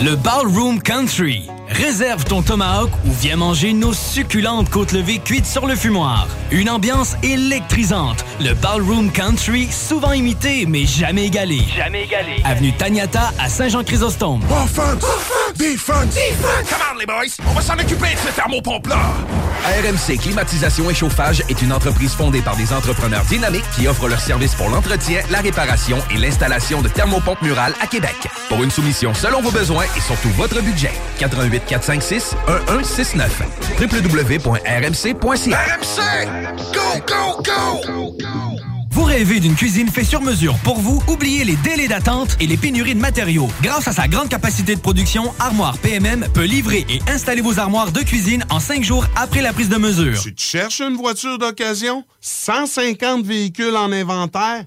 Le Ballroom Country. Réserve ton tomahawk ou viens manger nos succulentes côtes levées cuites sur le fumoir. Une ambiance électrisante. Le Ballroom Country, souvent imité mais jamais égalé. Jamais égalé. Avenue Taniata à Saint-Jean-Chrysostome. Offense! Defense! Defense! Come on, les boys! On va s'en occuper de ce thermopompe-là! RMC Climatisation et Chauffage est une entreprise fondée par des entrepreneurs dynamiques qui offrent leurs services pour l'entretien, la réparation et l'installation de thermopompes murales à Québec. Pour une soumission selon vos besoins et surtout votre budget. 88 456 1169 www.rmc.ca RMC! Go, go, go! Vous rêvez d'une cuisine faite sur mesure pour vous? Oubliez les délais d'attente et les pénuries de matériaux. Grâce à sa grande capacité de production, Armoire PMM peut livrer et installer vos armoires de cuisine en cinq jours après la prise de mesure. Tu te cherches une voiture d'occasion? 150 véhicules en inventaire?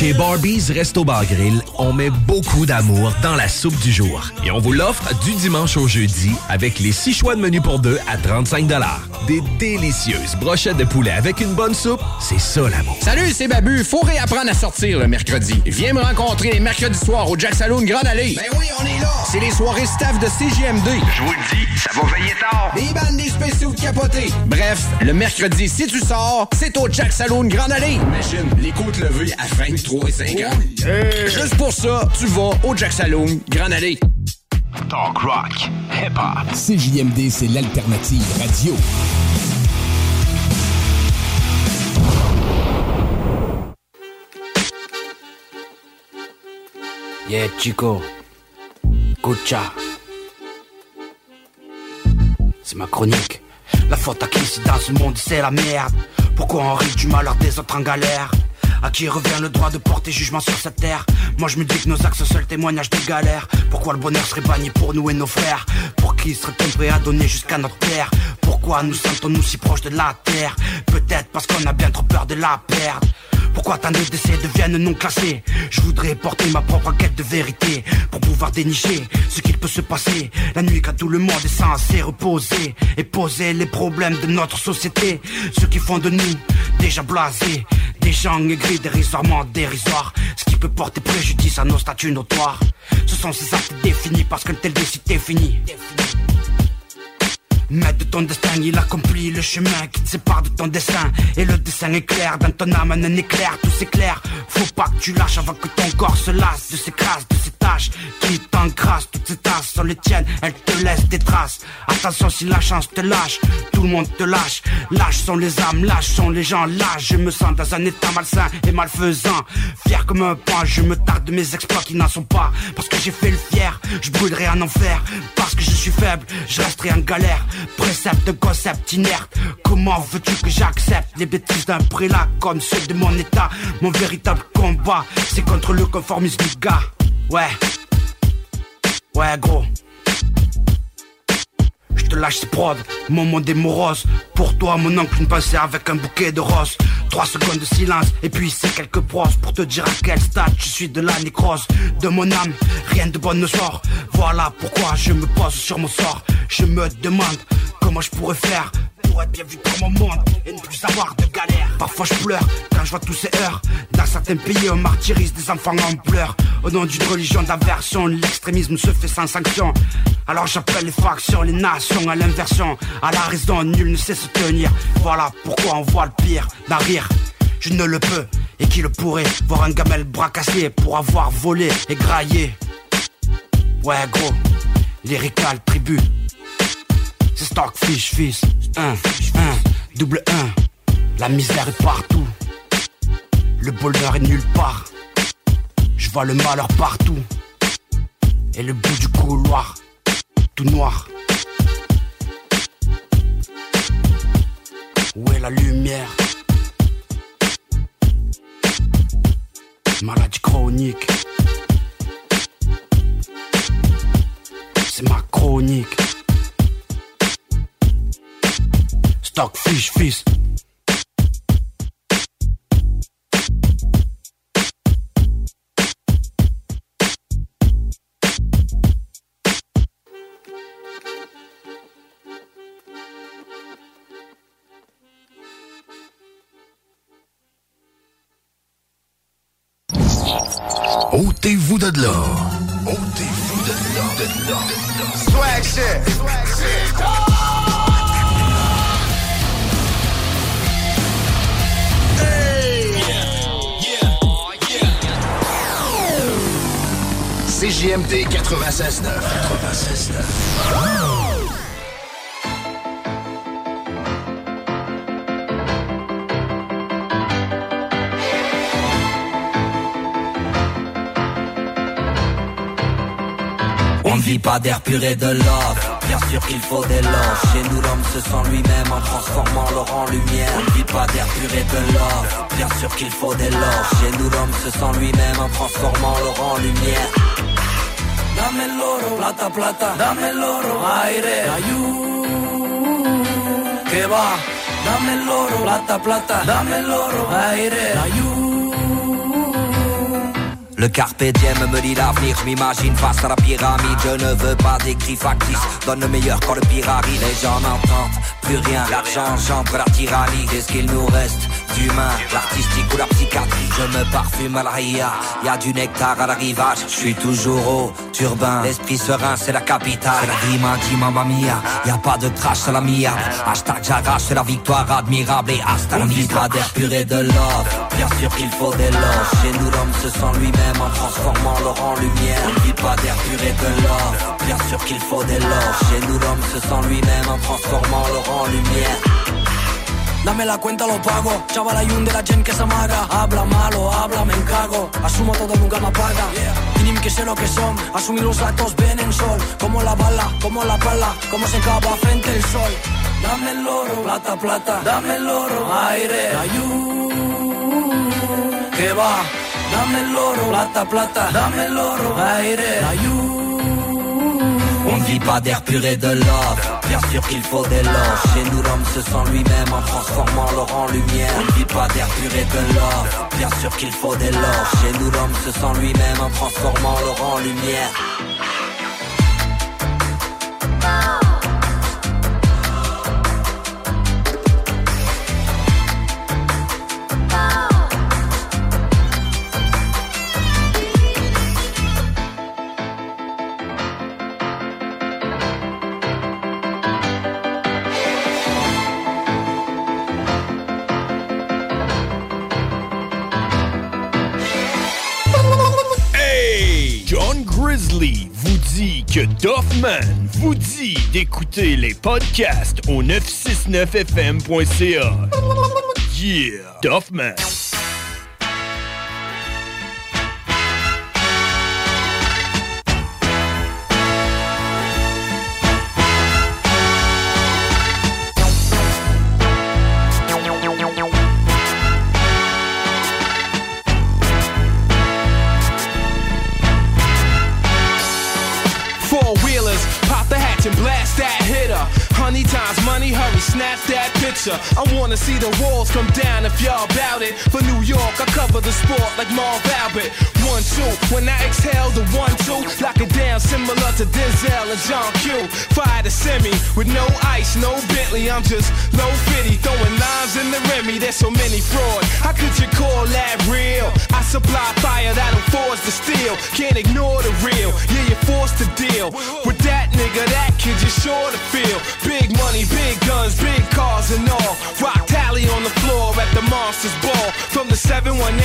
Chez Barbies Resto Bar Grill, on met beaucoup d'amour dans la soupe du jour. Et on vous l'offre du dimanche au jeudi avec les six choix de menu pour deux à 35 Des délicieuses brochettes de poulet avec une bonne soupe, c'est ça l'amour. Salut, c'est Babu. Faut réapprendre à sortir le mercredi. Viens me rencontrer les mercredis soirs au Jack Saloon Grande Allée. Ben oui, on est là. C'est les soirées staff de CGMD. Je vous le dis, ça va veiller tard. Des bandes, des spéciaux de capotés. Bref, le mercredi, si tu sors, c'est au Jack Saloon Grande Allée. Imagine, les côtes levées à 23 et 50. Juste pour ça, tu vas au Jack Saloon Grande Allée. Talk rock, hip hop. CJMD, c'est l'alternative radio. Yeah, Chico. Escucha. C'est ma chronique. La faute à qui si dans ce monde c'est la merde. Pourquoi on rit du malheur des autres en galère? À qui revient le droit de porter jugement sur cette terre? Moi je me dis que nos axes seuls témoignage des galères. Pourquoi le bonheur serait banni pour nous et nos frères? Pour qui serait-on prêt à donner jusqu'à notre terre Pourquoi nous sentons-nous si proches de la terre? Peut-être parce qu'on a bien trop peur de la perdre. Pourquoi tant de décès deviennent non classés? Je voudrais porter ma propre enquête de vérité Pour pouvoir dénicher ce qu'il peut se passer. La nuit quand tout le monde est censé reposer Et poser les problèmes de notre société Ceux qui font de nous déjà blasés Des gens aigris dérisoirement dérisoires Ce qui peut porter préjudice à nos statuts notoires Ce sont ces actes définis parce qu'un tel décide est fini Maître de ton destin, il accomplit le chemin qui te sépare de ton dessin. Et le dessin est clair, dans ton âme un éclair, tout s'éclaire. Faut pas que tu lâches avant que ton corps se lasse de ces crasses, de tâches qui t'encrassent. Toutes ces tasses sont les tiennes, elles te laissent des traces. Attention si la chance te lâche, tout le monde te lâche. Lâches sont les âmes, lâches sont les gens lâches. Je me sens dans un état malsain et malfaisant. Fier comme un pan, je me tarde de mes exploits qui n'en sont pas. Parce que j'ai fait le fier, je brûlerai en enfer. Parce que je suis faible, je resterai en galère. Précepte concept inerte Comment veux-tu que j'accepte les bêtises d'un prélat Comme ceux de mon état? Mon véritable combat C'est contre le conformisme du gars Ouais. Ouais gros. Je te lâche ces prods, moment des moroses. Pour toi mon oncle une pensée avec un bouquet de roses. Trois secondes de silence et puis c'est quelques pros Pour te dire à quel stade je suis de la nécrose. De mon âme, rien de bon ne sort. Voilà pourquoi je me pose sur mon sort. Je me demande comment je pourrais faire pour être bien vu dans mon monde et ne plus avoir de galère. Parfois je pleure quand je vois tous ces heures. Dans certains pays, on martyrise des enfants en pleurs. Au nom d'une religion d'aversion, l'extrémisme se fait sans sanction. Alors j'appelle les factions, les nations à l'inversion. À la raison, nul ne sait se tenir. Voilà pourquoi on voit le pire d'un rire. Je ne le peux, et qui le pourrait Voir un gamel bras cassé pour avoir volé et graillé. Ouais gros, lyrical tribu. C'est Stockfish Fils, 1, 1, double 1. La misère est partout, le bonheur est nulle part. Je vois le malheur partout. Et le bout du couloir, tout noir. Où est la lumière? Maladie chronique. C'est ma chronique. Stockfish fist. Ôtez-vous de là. Ôtez-vous de là. Swag shit. CJMD 96.9. 96.9. On ne vit pas d'air pur et de love. Bien sûr qu'il faut des loges Chez nous l'homme se sent lui-même en transformant l'or en lumière. On ne vit pas d'air pur et de love. Bien sûr qu'il faut des loges Chez nous l'homme se sent lui-même en transformant l'or en lumière Dame el oro, plata, plata Dame el oro, aire, ayú. Que va? Dame el oro, plata, plata Dame el oro, aire, ayú. Le carpe diem me dit l'avenir, m'imagine face à la pyramide. Je ne veux pas d'écrit factice, donne le meilleur quand le pire arrive. Les gens n'entendent plus rien, l'argent engendre la tyrannie. Qu'est-ce qu'il nous reste? L'artistique ou la psychiatrie Je me parfume à la ria, y a du nectar à l'arrivage Je suis toujours au turbin, l'esprit serein c'est la capitale. La grima dit mamma mia, y a pas de crash à la mia. Hashtag j'arrache la victoire admirable. Et hasta la vista d'air pur et de love Bien sûr qu'il faut des loges, chez nous l'homme se sent lui-même en transformant l'or en lumière. On ne pas d'air pur et de love Bien sûr qu'il faut des loges. Chez nous l'homme se sent lui-même en transformant l'or en lumière Dame la cuenta, lo pago. Chaval, hay un de la gente que se amaga. Habla malo, habla, me encago. Asumo todo, nunca me apaga. Minim que sé lo que son. Asumir los actos ven en sol. Como la bala, como la pala. Como se acaba frente el sol. Dame el oro, plata, plata. Dame el oro, aire, ayú. Que va. Dame el oro, plata, plata. Dame el oro, aire, ayú. Vit pas d'air pur et de love. Bien sûr qu'il faut des loges. Chez nous l'homme se sent lui-même en transformant l'or en lumière. On vit pas d'air pur et de love. Bien sûr qu'il faut des loges. Chez nous l'homme se sent lui-même en transformant l'or en lumière que Doffman vous dit d'écouter les podcasts au 969fm.ca. Yeah! Doffman. Snap that picture. I wanna see the walls come down if y'all bout it. For New York, I cover the sport like Marv Albert. One, two, when I exhale the one, two, lock it down similar to Denzel and John Q. Fire the semi with no ice, no Bentley. I'm just low fitty, throwing lines in the Remy. There's so many fraud. How could you call that real? I supply fire that'll force the steel. Can't ignore the real. Yeah, you're forced to deal with that nigga. That kid you're sure to feel. Big money, big guns, big cars and all. Rock tally on the floor at the Monsters Ball. From the 718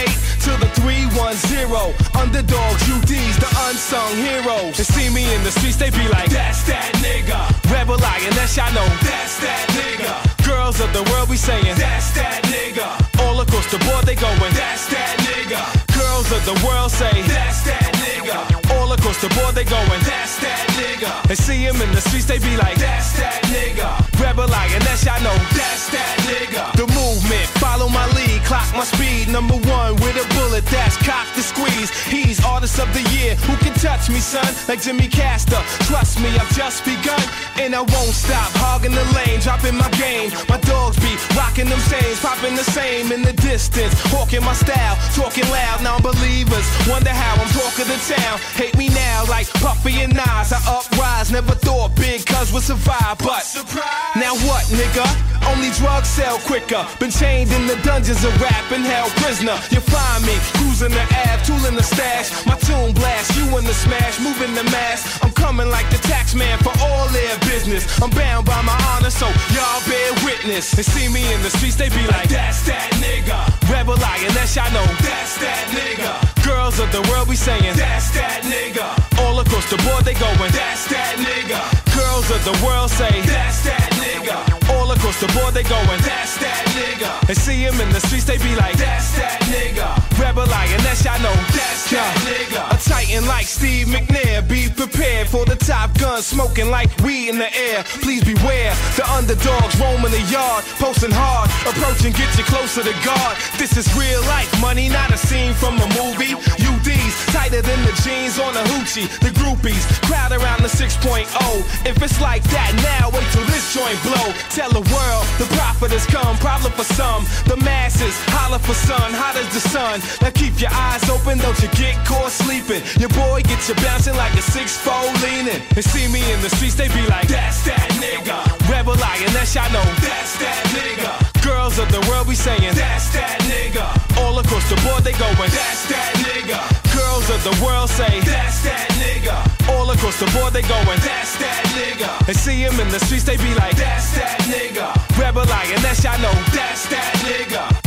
to the 310. Underdogs, UDs, the unsung heroes. They see me in the streets, they be like, That's that nigga. Rebel Lion, that's y'all know. That's that nigga. Girls of the world, we saying, That's that nigga. All across the board, they going, That's that nigga. Girls of the world say, That's that nigga. Across the board they going, That's that nigga. And see him in the streets, they be like, That's that nigga. Grab a Rebel lioness, y'all know, That's that nigga. The movement, follow my lead, clock my speed. Number one with a bullet that's cocked to squeeze. He's artist of the year. Who can touch me, son? Like Jimmy Castor. Trust me, I've just begun. And I won't stop hogging the lane, dropping my game. My dogs be rocking them chains, popping the same in the distance. Hawking my style, talking loud, non-believers. Wonder how I'm talking the town. Hate me now like Puffy and Nas. I uprise, never thought big cuz would survive. But Surprise. now what, nigga? Only drugs sell quicker. Been chained in the dungeons of rap and held prisoner. You find me cruising the Ave, tooling the stash. My tune blast, you in the smash, moving the mass. I'm coming like the tax man for all their business. I'm bound by my honor, so y'all bear witness. And see me in the streets, they be like, That's that nigga. Rebel lioness, y'all know, That's that nigga. Girls of the world be saying, That's that nigga. All across the board, they going, That's that nigga. Girls of the world say, That's that nigga. All across the board, they going, That's that nigga. And see him in the streets, they be like, That's that nigga. Rebel lioness, y'all know, That's that nigga. A titan like Steve McNair, be prepared for the top gun, smoking like weed in the air. Please beware, the underdogs roaming the yard, posting hard, approaching, get you closer to God. This is real life, money, not a scene from a movie. UDs tighter than the jeans on a hoochie. The groupies crowd around the 6.0. If it's like that now, wait till this joint blow. Tell the world the prophet has come, problem for some. The masses holler for sun, hot as the sun. Now keep your eyes open, don't you get caught sleeping. Your boy gets you bouncing like a 6'4 leaning. And see me in the streets, they be like, That's that nigga. Rebel lioness, y'all know, That's that nigga. Girls of the world be saying, That's that nigga. All across the board, they going, That's that nigga. Girls of the world say, That's that nigga. All across the board, they going, That's that nigga. And see him in the streets, they be like, That's that nigga. Rebel lioness, y'all know, That's that nigga.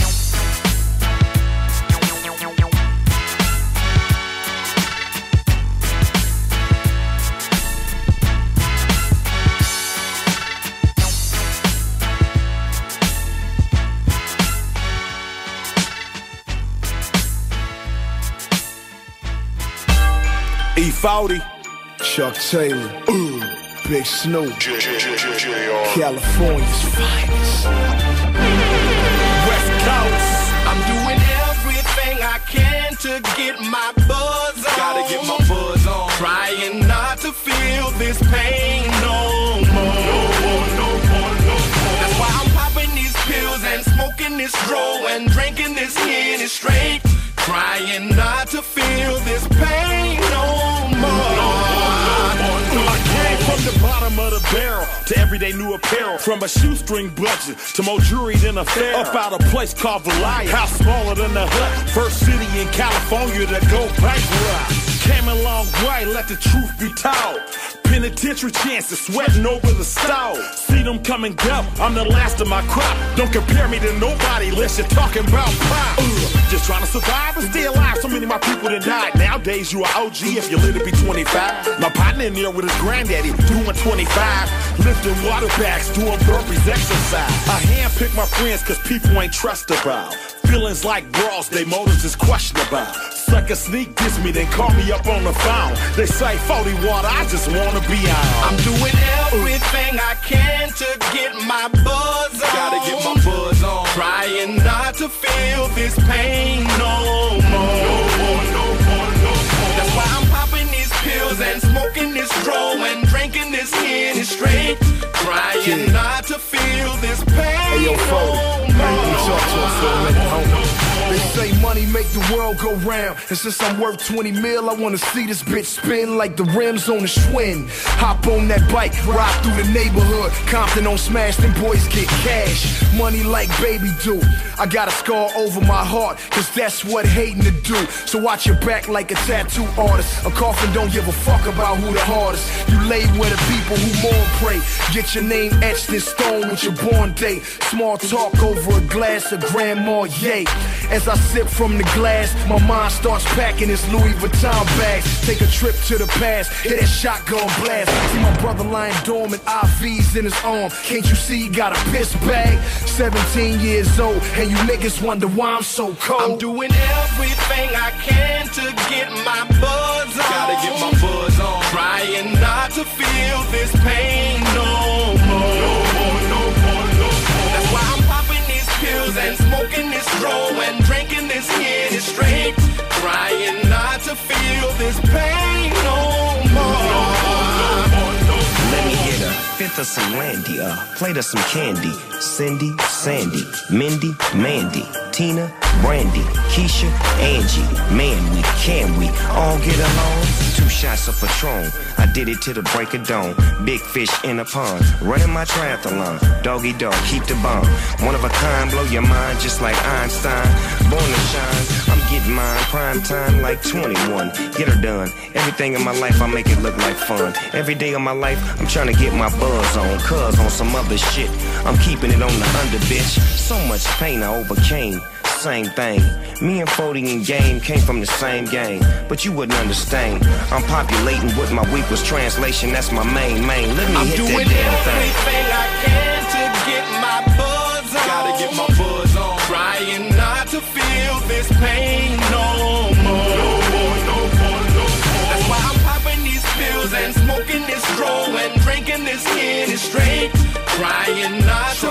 E40, Chuck Taylor, Ooh, Big Snoop, California's finest. West Coast. I'm doing everything I can to get my buzz on. Gotta get my buzz on. Trying not to feel this pain no more. No more, no more, no more. That's why I'm popping these pills and smoking this dro and drinking this Henny straight. Trying not to feel this pain to everyday new apparel. From a shoestring budget to more jewelry than a fair. Up out a place called Valaya, house smaller than the hut. First city in California to go bankrupt. Came a long way, let the truth be told. Penitentiary chances, sweating over the stove. See them and go, I'm the last of my crop. Don't compare me to nobody unless you're talking about pop. Just trying to survive and stay alive. So many of my people done died. Nowadays, you are OG if you live to be 25. My partner in there with his granddaddy, doing 25. Lifting water bags, doing burpees, exercise. I handpick my friends cause people ain't trustable. Feelings like bras, they motives is questionable. Sucker sneak diss me, then call me up on the phone. They say 40 water, I just wanna be on. I'm doing everything I can to get my buzz on. Gotta get my buzz on. Trying not to feel this pain no more. No more, no more, no more. That's why I'm popping these pills and smoking this dro and drinking this Henny straight. Trying Yeah. not to feel this pain Hey, yo, no more. Make the world go round. And since I'm worth 20 mil, I wanna see this bitch spin like the rims on a Schwinn. Hop on that bike, ride through the neighborhood. Compton on smash, them boys get cash. Money like baby do. I got a scar over my heart, cause that's what hating to do. So watch your back like a tattoo artist. A coffin don't give a fuck about who the hardest. You lay where the people who mourn pray. Get your name etched in stone with your born date. Small talk over a glass of Grand Marnier. As I sip from the glass, my mind starts packing its Louis Vuitton bags. Take a trip to the past, hit that shotgun blast. See my brother lying dormant, IVs in his arm. Can't you see he got a piss bag? 17 years old, and you niggas wonder why I'm so cold. I'm doing everything I can to get my buzz on. Gotta get my buzz on. Trying not to feel this pain no this pain no more. Let me get a fifth of some Landy, a uh, plate of some candy. Cindy, Sandy, Mindy, Mandy, Tina, Brandy, Keisha, Angie. Man, we can we all get along? Two shots of Patron. I did it to the break of dawn. Big fish in a pond. Running my triathlon. Doggy dog, keep the bomb. One of a kind, blow your mind just like Einstein. Born to shine. I'm getting mine. Prime time like 21. Get her done. Everything in my life, I make it look like fun. Every day of my life, I'm trying to get my buzz on. Cuz on some other shit. I'm keeping it on the under, bitch. So much pain I overcame. Same thing. Me and Fody and Game came from the same game, but you wouldn't understand. I'm populating with my week was translation. That's my main main. Let me I'm hit doing that damn thing. everything I can to get my buzz on. Gotta get my buzz on. Trying not to feel this pain no more. No more, no more, no more. That's why I'm popping these pills and smoking this dro and drinking this Henny straight. Trying not to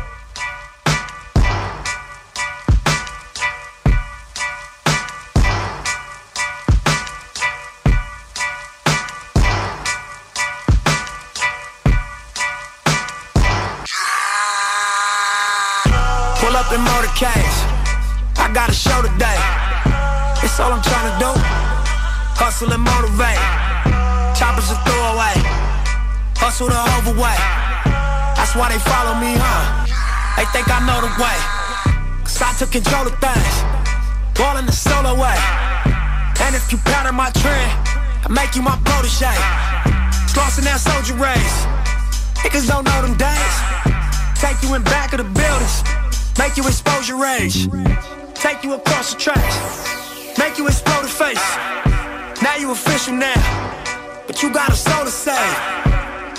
I got a show today. It's all I'm trying to do. Hustle and motivate. Choppers a throwaway. Hustle the overweight. That's why they follow me, huh? They think I know the way. Cause I took control of things. Ball in the solo way. And if you pattern my trend, I make you my protege. Slossin' that soldier race. Niggas don't know them days. Take you in back of the buildings. Make you expose your rage. Take you across the tracks. Make you explode the face. Now you official now. But you got a soul to save.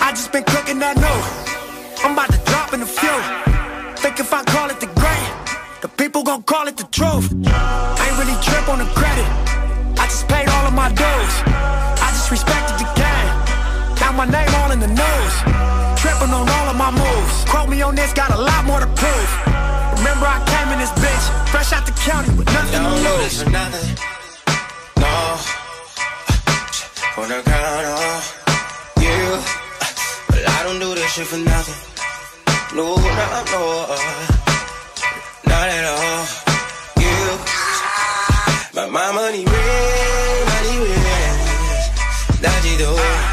I just been cooking that new. I'm about to drop in the few. Think if I call it the great, the people gon' call it the truth. I ain't really trip on the credit. I just paid all of my dues. I just respected the game. Now my name all in the news. Tripping on all of my moves. Quote me on this, got a lot more to prove. Remember I came in this bitch, fresh out the county with nothing to Don't do lose. this for nothing. No. For the count of you. But I don't do this shit for nothing. No, no, no. Not at all. You. But my money real, money real. That you do.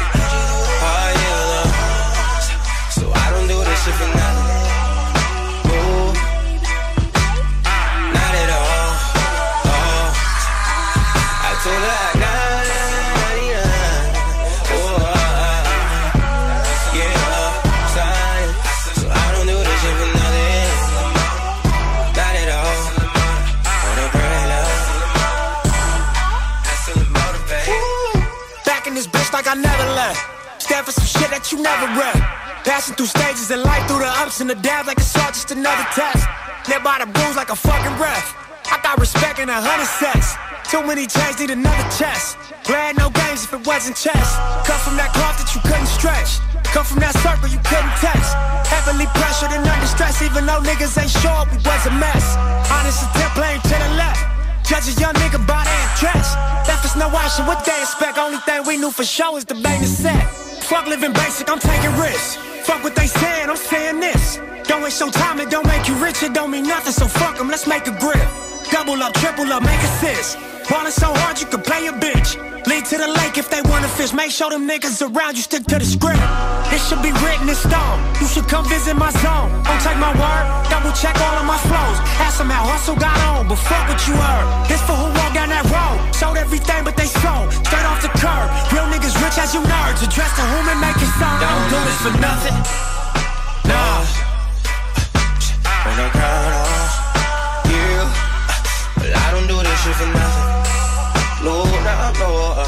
That you never read. Passing through stages in life, through the ups and the downs like it's all just another test. Live by the rules like a fucking ref. I got respect in a hundred sets. Too many chains need another chest. Glad no games if it wasn't chess. Come from that cloth that you couldn't stretch. Come from that circle you couldn't touch. Heavily pressured and under stress, even though niggas ain't sure we was a mess. Honest attempt playing to the left. Judge a young nigga by their dress. Left no option, what they expect? Only thing we knew for sure is the bang is set. Fuck living basic, I'm taking risks. Fuck what they saying, I'm saying this. Don't waste your time, it don't make you rich, it don't mean nothing, so fuck them, let's make a grip. Double up, triple up, make assist. Ballin' so hard you can play a bitch. Lead to the lake if they wanna fish. Make sure them niggas around you stick to the script. It should be written in stone. You should come visit my zone. Don't take my word, double check all of my flows. Ask them how hustle got on, but fuck what you heard. This for who walked down that road. Sold everything but they sold. Straight off the curb. Real niggas rich as you nerds. Address to whom and make it sound. Don't do this for nothing. Nah. When I I don't do this shit for nothing. No, not more.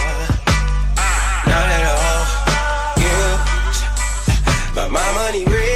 Not at all. You, but my money real,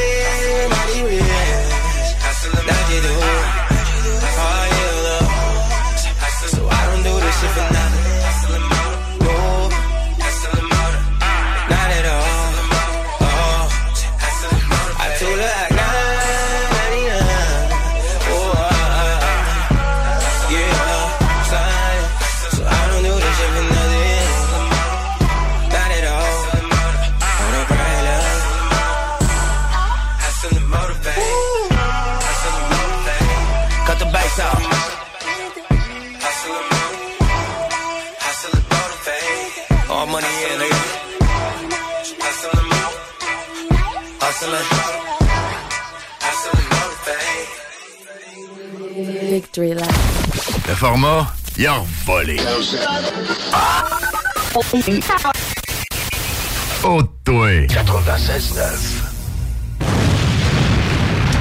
Le format, il a volé. Oh, toi. 96.9.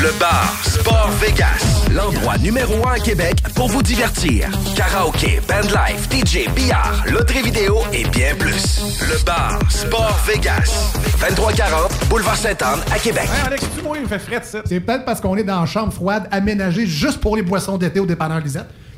Le bar Sport Vegas, l'endroit numéro un à Québec pour vous divertir. Karaoke, bandlife, DJ, billard, loterie vidéo et bien plus. Le bar Sport Vegas, 2340 Boulevard Sainte-Anne à Québec. Hey, Alex, tu moi, il me fait frais ça. C'est peut-être parce qu'on est dans une chambre froide aménagée juste pour les boissons d'été au dépanneur Lisette.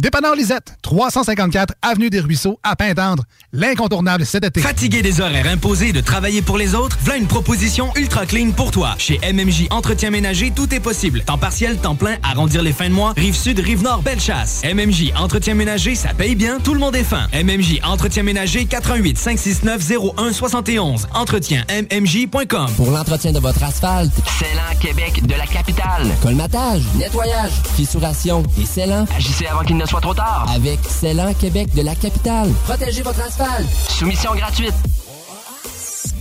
Dépanneur Lisette, 354 Avenue des Ruisseaux, à Pintendre. L'incontournable cet été. Fatigué des horaires imposés de travailler pour les autres? Voilà une proposition ultra clean pour toi. Chez MMJ Entretien Ménager, tout est possible. Temps partiel, temps plein, arrondir les fins de mois, rive sud, rive nord, belle chasse. MMJ Entretien Ménager, ça paye bien, tout le monde est fin. MMJ Entretien Ménager, 88 569 01 71. Entretien MMJ.com. Pour l'entretien de votre asphalte, Célan Québec de la capitale. colmatage, nettoyage, fissuration et scellant. Agissez avant qu'il ne soit trop tard. Avec Célan Québec de la capitale. Protégez votre asphalte. Soumission gratuite.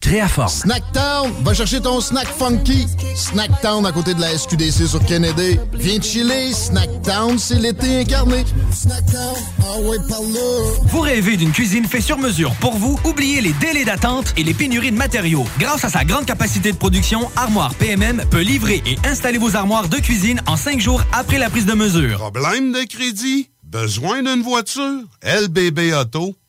Créaforme. Snacktown, va chercher ton snack funky. Snacktown à côté de la SQDC sur Kennedy. Viens chiller, Snacktown, c'est l'été incarné. Snacktown, ah ouais, par là. Vous rêvez d'une cuisine faite sur mesure pour vous? Oubliez les délais d'attente et les pénuries de matériaux. Grâce à sa grande capacité de production, Armoire PMM peut livrer et installer vos armoires de cuisine en cinq jours après la prise de mesure. Problème de crédit? Besoin d'une voiture? LBB Auto.com.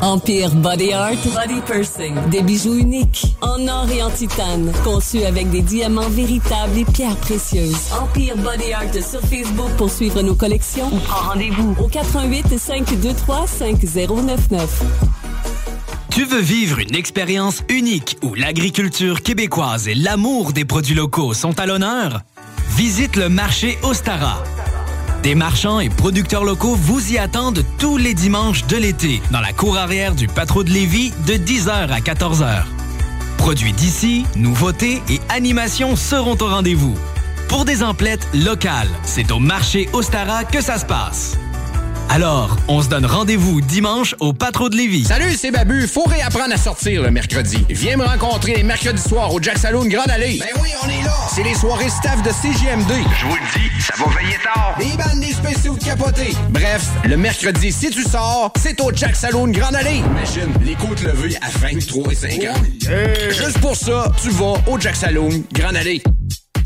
Empire Body Art, Body Pursing. Des bijoux uniques, en or et en titane, conçus avec des diamants véritables et pierres précieuses. Empire Body Art sur Facebook pour suivre nos collections ou prends rendez-vous au 88 523 5099. Tu veux vivre une expérience unique où l'agriculture québécoise et l'amour des produits locaux sont à l'honneur? Visite le marché Ostara. Des marchands et producteurs locaux vous y attendent tous les dimanches de l'été dans la cour arrière du Patro de Lévis de 10h à 14h. Produits d'ici, nouveautés et animations seront au rendez-vous. Pour des emplettes locales, c'est au marché Ostara que ça se passe. Alors, on se donne rendez-vous dimanche au Patro de Lévis. Salut, c'est Babu. Faut réapprendre à sortir le mercredi. Viens me rencontrer les mercredis soirs au Jack Saloon Grande Allée. Ben oui, on est là. C'est les soirées staff de CGMD. Je vous le dis, ça va veiller tard. Des bandes, des spéciaux de capotés. Bref, le mercredi, si tu sors, c'est au Jack Saloon Grande Allée. Imagine, les côtes levées à 23 et 50. Juste pour ça, tu vas au Jack Saloon Grande Allée.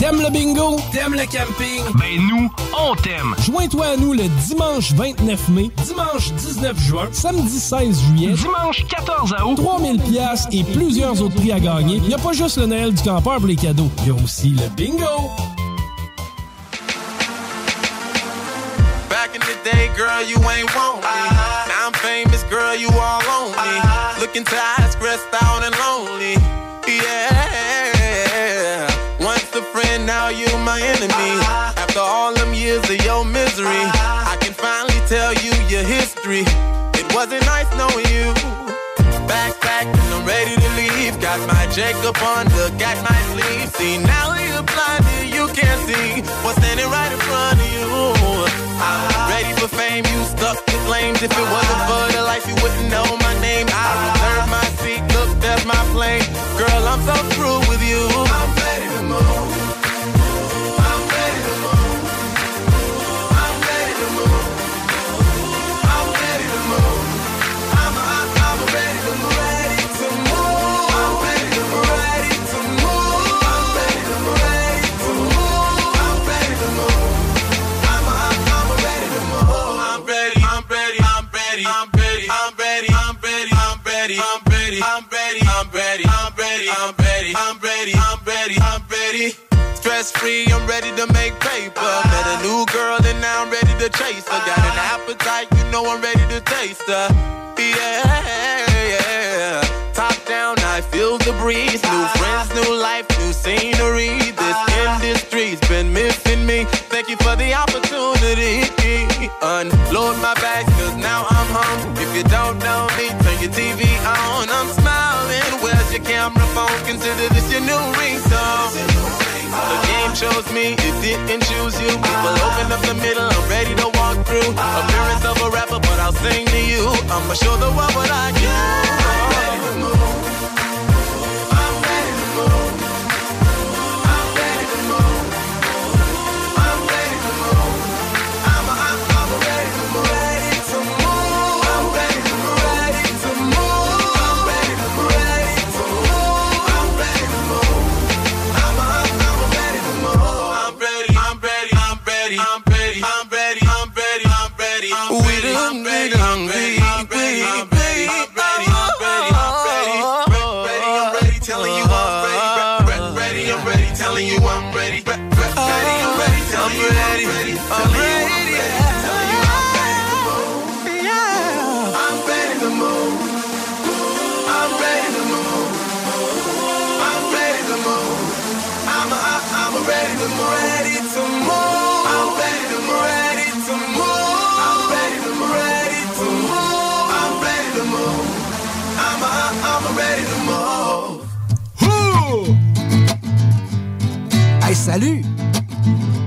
T'aimes le bingo? T'aimes le camping? Ben nous, on t'aime! Joins-toi à nous le dimanche 29 mai, dimanche 19 juin, samedi 16 juillet, dimanche 14 août, 3000 pièces et plusieurs autres prix à gagner. Il n'y a pas juste le Noël du campeur pour les cadeaux, il y a aussi le bingo! Back in the day, girl, you ain't want me. Now I'm famous, girl, you all on me. Looking tired, stressed out, enemy. After all them years of your misery, I can finally tell you your history. It wasn't nice knowing you. Back, back, and I'm ready to leave. Got my Jacob on the got my sleeve. See, now you're blinded, you can't see what's standing right in front of you. Ready for fame, you stuck in flames. If it wasn't for the life, you wouldn't know my name. I reserve my seat, look, that's my flame. Girl, I'm so through with you. I'm ready to move. Free, I'm ready to make paper. Met a new girl and now I'm ready to chase her. Got an appetite, you know I'm ready to taste her. Yeah, yeah. Top down, I feel the breeze. New friends, new life, new scenery. This industry's been missing me. Thank you for the opportunity. Unload my bags, cause now I'm home. If you don't know me, turn your TV on. I'm smiling. Where's your camera phone? Consider this your new ringtone. The chose me, it didn't choose you. People open up the middle, I'm ready to walk through. Appearance of a rapper, but I'll sing to you. I'ma show the world what I can. I'm ready to move. Salut!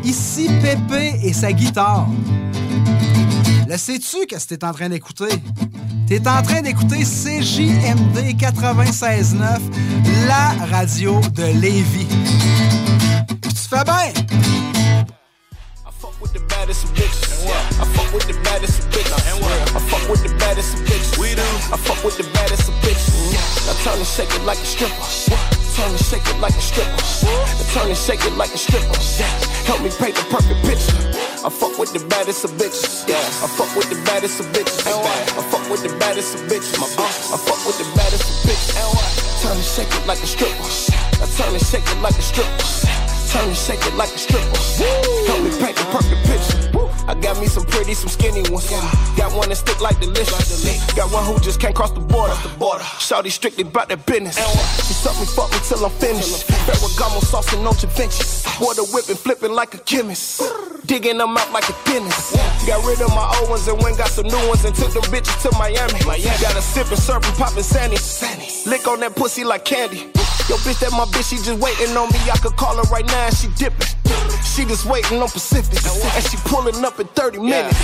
Ici Pépé et sa guitare. Le sais-tu qu'est-ce que t'es en train d'écouter? T'es en train d'écouter CJMD 96.9, la radio de Lévis. Puis tu fais bien! with the baddest of bitches. I fuck with the baddest of bitches. I fuck with the baddest of bitches. We do. I fuck with the baddest of bitches. I turn and shake it like a stripper. Turn and shake it like a stripper. I turn and shake it like a stripper. Help me paint the perfect picture. I fuck with the baddest of bitches. Yeah. I fuck with the baddest of bitches. I fuck with the baddest of bitches. I fuck with the baddest of bitches. Turn and shake it like a stripper. I turn and shake it like a stripper. Turn and shake it like a stripper. Help me paint the perfect picture. I got me some pretty, some skinny ones. Got one that stick like delicious. Got one who just can't cross the border. Shawty strictly about that business. She suck me, fuck me till I'm finished. Ferragamo sauce and no Givenchy. Water whipping, flipping like a chemist. Digging them out like a dentist. Got rid of my old ones and went got some new ones and took them bitches to Miami. Got a sipping, serving, popping Sandy. Lick on that pussy like candy. Yo, bitch, that my bitch, she just waiting on me. I could call her right now and she dipping. She just waiting on Pacific. And she pulling up in 30 minutes.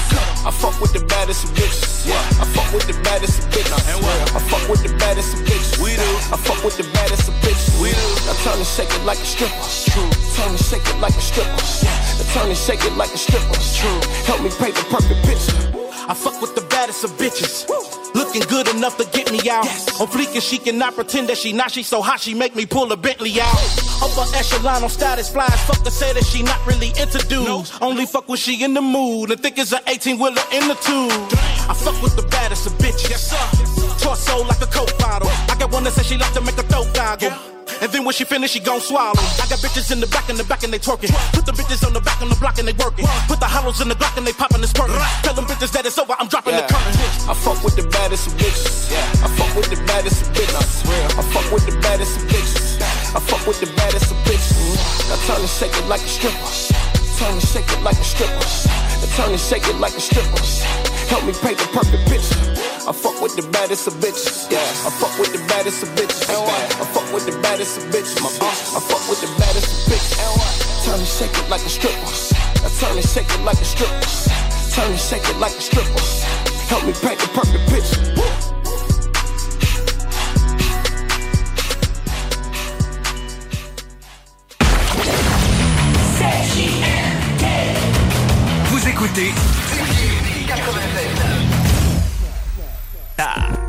I fuck with the baddest of bitches. I fuck with the baddest of bitches. I fuck with the baddest of bitches. We do. I fuck with the baddest of bitches. We do. I turn and shake it like a stripper. True. Turn and shake it like a stripper. I turn and shake it like a stripper. True. Help me paint the perfect picture. I fuck with the baddest of bitches. Looking good enough to get me out. On fleek and she cannot pretend that she not. She so hot she make me pull a Bentley out. Upper echelon on status flies. Fuck to say that she not really into dudes. Only fuck when she in the mood. And think it's an 18 wheeler in the tube. I fuck with the baddest of bitches. Yes. Torso like a coke bottle. I got one that says she like to make a throat goggle. And then when she finish, she gon' swallow. I got bitches in the back, in the back, and they twerking. Put the bitches on the back, on the block, and they working. Put the hollows in the block, and they popping and squirting. Tell them bitches that it's over, I'm dropping the curtain. I fuck with the baddest of bitches. I fuck with the baddest of bitches. I swear. I fuck with the baddest of bitches. I fuck with the baddest of bitches. I turn and shake it like a stripper. Turn and shake it like a stripper. I turn and shake it like a stripper. Help me paint the perfect picture. I fuck with the baddest of bitches. Yeah. I fuck with the baddest of bitches. I fuck with the baddest of bitches. I fuck with the baddest of bitches. Turn and shake it like a stripper. I turn and shake it like a stripper. Turn and shake it like a stripper. Help me paint the perfect picture. Vous écoutez Ah.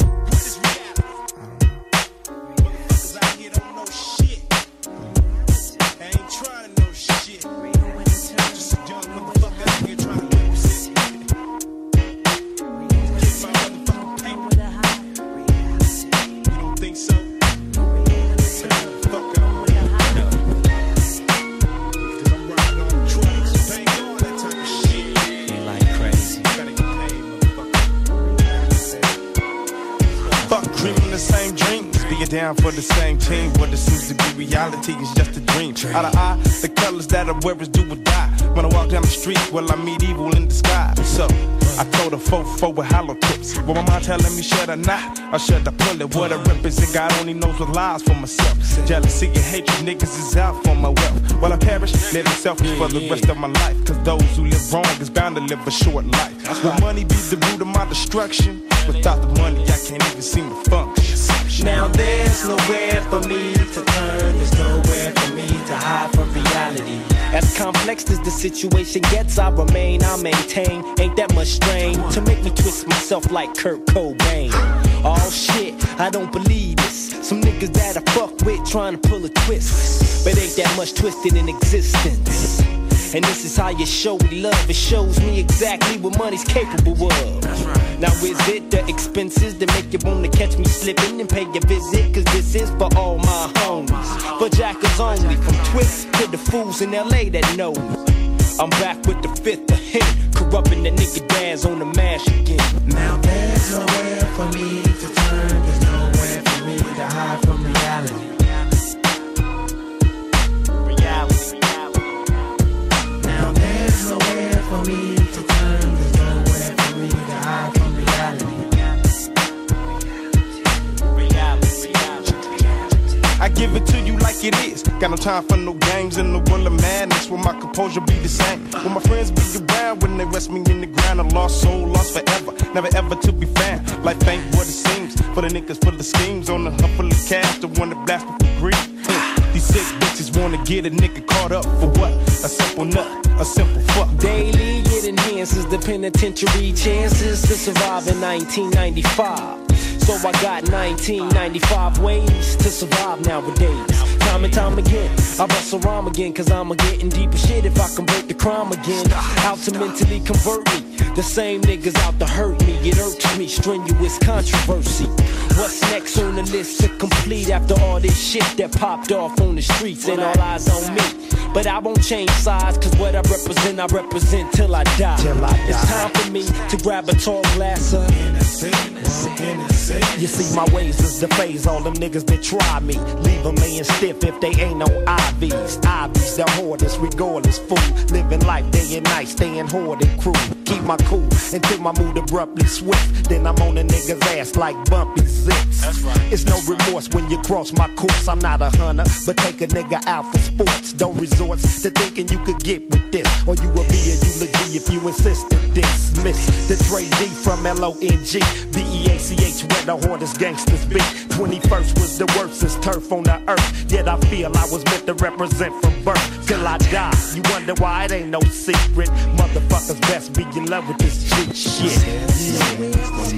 Me, should I not? Or should I pull it? What I represent, God only knows what lies for myself. Jealousy and hatred, niggas is out for my wealth. While I perish, living selfish for the rest of my life. Cause those who live wrong is bound to live a short life. Will money be the root of my destruction? Without the money, I can't even seem to function. Now there's nowhere for me to turn, there's nowhere for me to hide from reality. As complex as the situation gets, I remain, I maintain. Ain't that much strain to make me twist myself like Kurt Cobain. Oh shit, I don't believe this. Some niggas that I fuck with trying to pull a twist. But ain't that much twisted in existence. And this is how you show love. It shows me exactly what money's capable of. Now is it the expenses that make you wanna catch me slipping and pay a visit? Cause this is for all my homies. For jackers only, from Twist to the fools in LA that know me. I'm back with the fifth of hit, corrupting the nigga dads on the mash again. Now there's nowhere for me I give it to you like it is. Got no time for no games in the world of madness. Will my composure be the same? Will my friends be around when they rest me in the ground? A lost soul, lost forever, never ever to be found. Life ain't what it seems. For the niggas full of schemes on the hump full of cash, the one that blast with the. Hmm. These sick bitches wanna get a nigga caught up for what? A simple nut, a simple fuck. Daily it enhances the penitentiary chances to survive in 1995. So I got 1995 ways to survive nowadays. Time and time again, I bust a rhyme again, cause I'ma a getting deeper shit if I convert the crime again. How to mentally convert me. The same niggas out to hurt me. It irks me, strenuous controversy. What's next on the list to complete after all this shit that popped off on the streets and all eyes on me? But I won't change sides, cause what I represent, I represent till I die. It's time for me to grab a tall glass of You see, my ways is the phase. All them niggas that try me, leave them laying stiff if they ain't no IVs. IVs, they're hoarders, regardless, fool. Living life day and night, staying hoarded, crew. Keep my cool until my mood abruptly swift. Then I'm on a nigga's ass like bumpy zips. It's no remorse when you cross my course. I'm not a hunter, but take a nigga out for sports. Don't resort to thinking you could get with this. Or you will be a eulogy if you insist to dismiss the Dre D from L-O-N-G. B-E-A-C-H, where the hardest gangsters be. 21st was the worst turf on the earth. Yet I feel I was meant to represent from birth till I die. You wonder why it ain't no secret. Motherfuckers best be in love with this cheap shit. Reality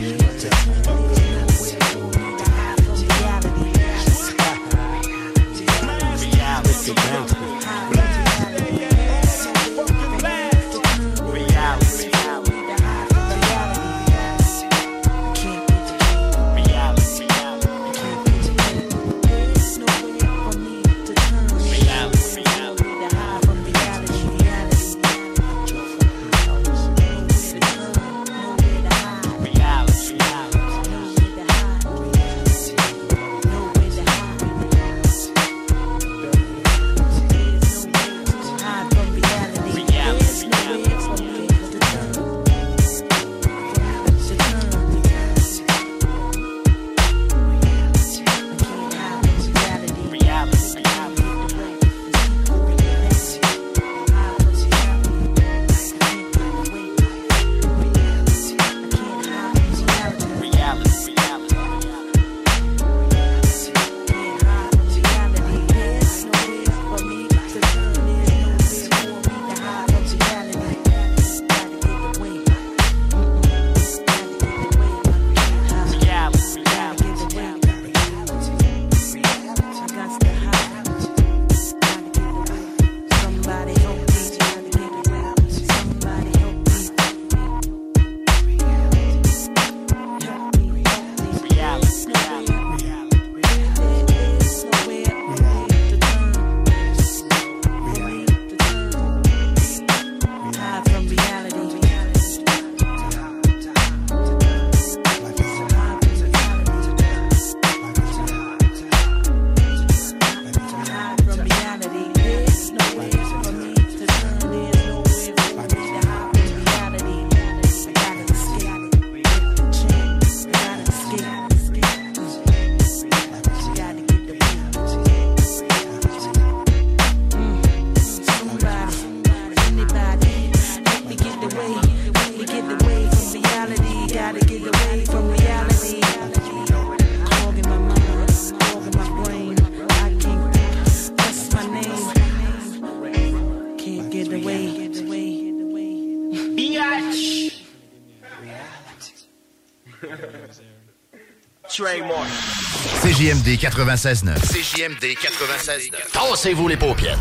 CJMD 96.9. CJMD 96.9. Tassez-vous les paupières.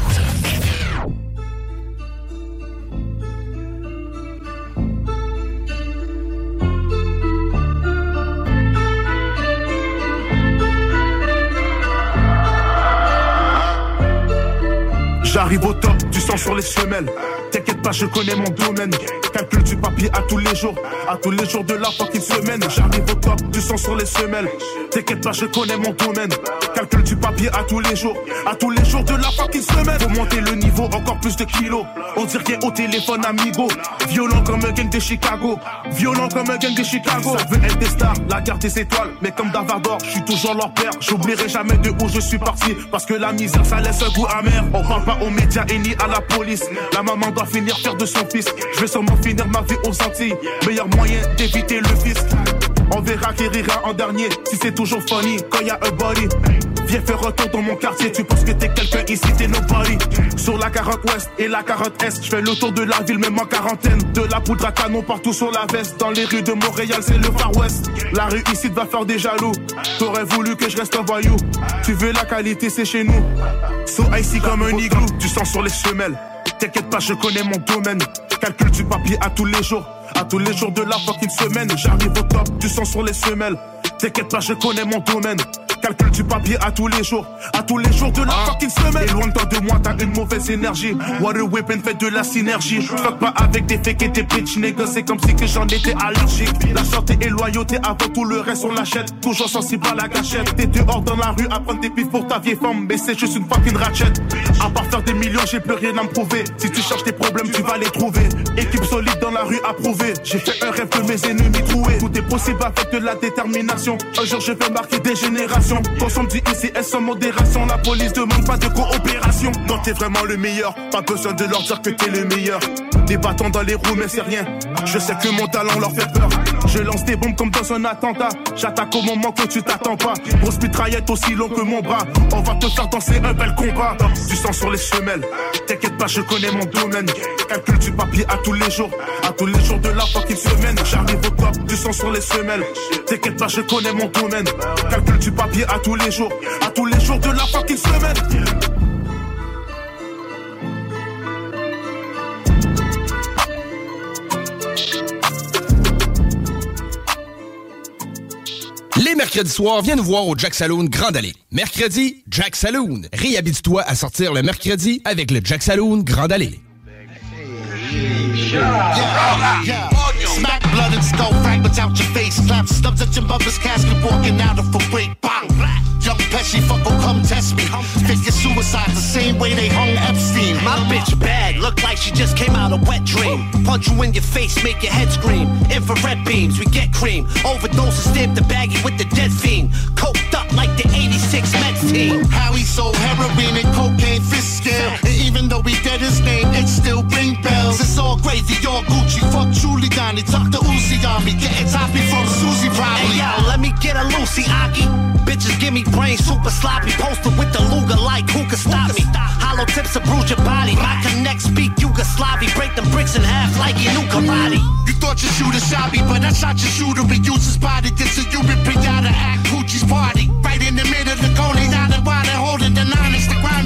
J'arrive au top, du sang sur les semelles. T'inquiète pas, je connais mon domaine. Calcul du papier à tous les jours, à tous les jours de la fucking semaine. J'arrive au top, du sang sur les semelles. T'inquiète pas, je connais mon domaine. Calcul du papier à tous les jours, à tous les jours de la fucking semaine. Faut monter le niveau, encore plus de kilos. On dirait au téléphone amigo. Violent comme un gang de Chicago. Violent comme un gang de Chicago. Ça veut être des stars, la garde des étoiles. Mais comme Davardor, je suis toujours leur père. J'oublierai jamais de où je suis parti. Parce que la misère, ça laisse un goût amer. On parle pas aux médias et ni à la police. La maman doit finir faire de son fils. Je vais sûrement finir ma vie aux Antilles. Meilleur moyen d'éviter le fisc. On verra qui rira en dernier. Si c'est toujours funny quand y a un body. Viens faire retour dans mon quartier, tu penses que t'es quelqu'un ici, t'es nobody. Sur la 40 ouest et la 40 est, je fais le tour de la ville, même en quarantaine. De la poudre à canon partout sur la veste. Dans les rues de Montréal, c'est le Far West. La rue ici va faire des jaloux. T'aurais voulu que je reste un voyou. Tu veux la qualité, c'est chez nous. So icy comme un igloo, tu sens sur les semelles. T'inquiète pas, je connais mon domaine. Calcul du papier à tous les jours. Tous les jours de la fucking semaine. J'arrive au top, du sang sur les semelles. T'inquiète pas, je connais mon domaine. Calcul du papier à tous les jours. À tous les jours de la fucking semaine. Et loin de toi de moi, t'as une mauvaise énergie. Water weapon fait de la synergie. Fuck pas avec des fakes et des bitch niggas. C'est comme si que j'en étais allergique. La santé et loyauté avant tout le reste, on l'achète. Toujours sensible à la gâchette. T'es dehors dans la rue à prendre des pifs pour ta vieille femme. Mais c'est juste une fucking ratchet. À part faire des millions, j'ai plus rien à me prouver. Si tu cherches tes problèmes, tu vas les trouver. Équipe solide dans la rue approuvée. J'ai fait un rêve de mes ennemis troués. Tout est possible avec de la détermination. Un jour, je vais marquer des générations. Consomme du ICS sans modération? La police demande pas de coopération. Non, t'es vraiment le meilleur. Pas besoin de leur dire que t'es le meilleur. Bâtons dans les roues, mais c'est rien. Je sais que mon talent leur fait peur. Je lance des bombes comme dans un attentat. J'attaque au moment que tu t'attends pas. Grosse mitraillette aussi long que mon bras. On va te faire danser un bel combat. Du sang sur les semelles. T'inquiète pas, je connais mon domaine. Calcul du papier à tous les jours. À tous les jours de la fucking semaine. J'arrive au top, du sang sur les semelles. T'inquiète pas, je connais mon domaine. Calcul du papier à tous les jours. À tous les jours de la fucking semaine. Les mercredis soirs, viens nous voir au Jack Saloon Grand Allée. Mercredi, Jack Saloon. Réhabite-toi à sortir le mercredi avec le Jack Saloon Grand Allée. Smack blood and skull fragments out your face. Clap stubs at your mother's casket, walking out of a break. Bang! Young Pesci, fuck, oh, come test me. Your suicide the same way they hung Epstein. My bitch bad, look like she just came out of wet dream. Punch you in your face, make your head scream. Infrared beams, we get cream. Overdose and stamp the baggie with the dead fiend. Coked up like the 86 Mets team. How he sold heroin and cocaine fist. And even though he dead his name, it still ring bells. It's all crazy, all Gucci. Fuck Giuliani, Dr. Uzi on me. Getting toppy from Susie probably. Hey yo, let me get a Lucy Aki. Bitches give me brain super sloppy. Posted with the Luger like who can stop me? Hollow tips to bruise your body. My connect speak Yugoslavi. Break them bricks in half like you knew karate. You thought your shooter shot me, but that's not your shooter. We use his body. This a human pinata act. Gucci's party. Right in the middle of the Coney Island while they're holding the nine.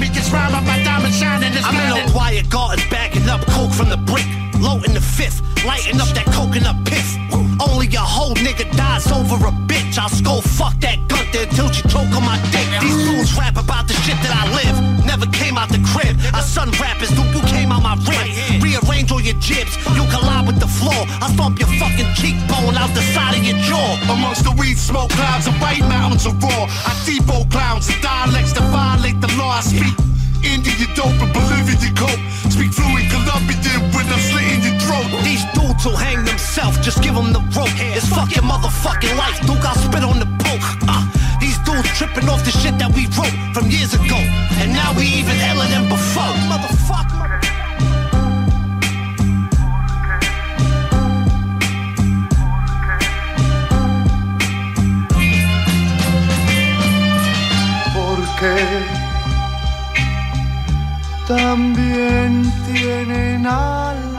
It's the grimy gets round by my diamond shining. I'm in a quiet garden bagging up coke from the brick. Low in the fifth, lighting up that coconut piff. Only a whole nigga dies over a bitch. I'll skull fuck that gunther until she choke on my dick. These fools rap about the shit that I live. Never came out the crib. I son rappers, dude, you came out my rib. Rearrange all your jibs, you collide with the floor. I stomp your fucking cheekbone out the side of your jaw. Amongst the weed smoke clouds and white mountains of raw. I depot clowns and dialects that violate the law. I speak Indian dope and Bolivian coke. Speak fluent Colombian when I'm slitting your throat. These dudes will hang themselves, just give them the rope. It's fuck your motherfucking life, Duke, I'll spit on the poke. Uh, these dudes tripping off the shit that we wrote from years ago. And now we even iller than before. Motherfucker. Porque también tienen alma.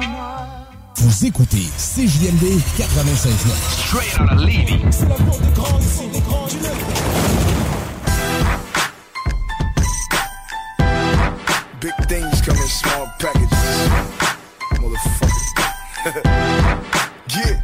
Vous écoutez CJMD 96.9. Straight out of Levy. C'est la voix des grands ici, des grands du Big things come in small packages. Motherfucker. yeah.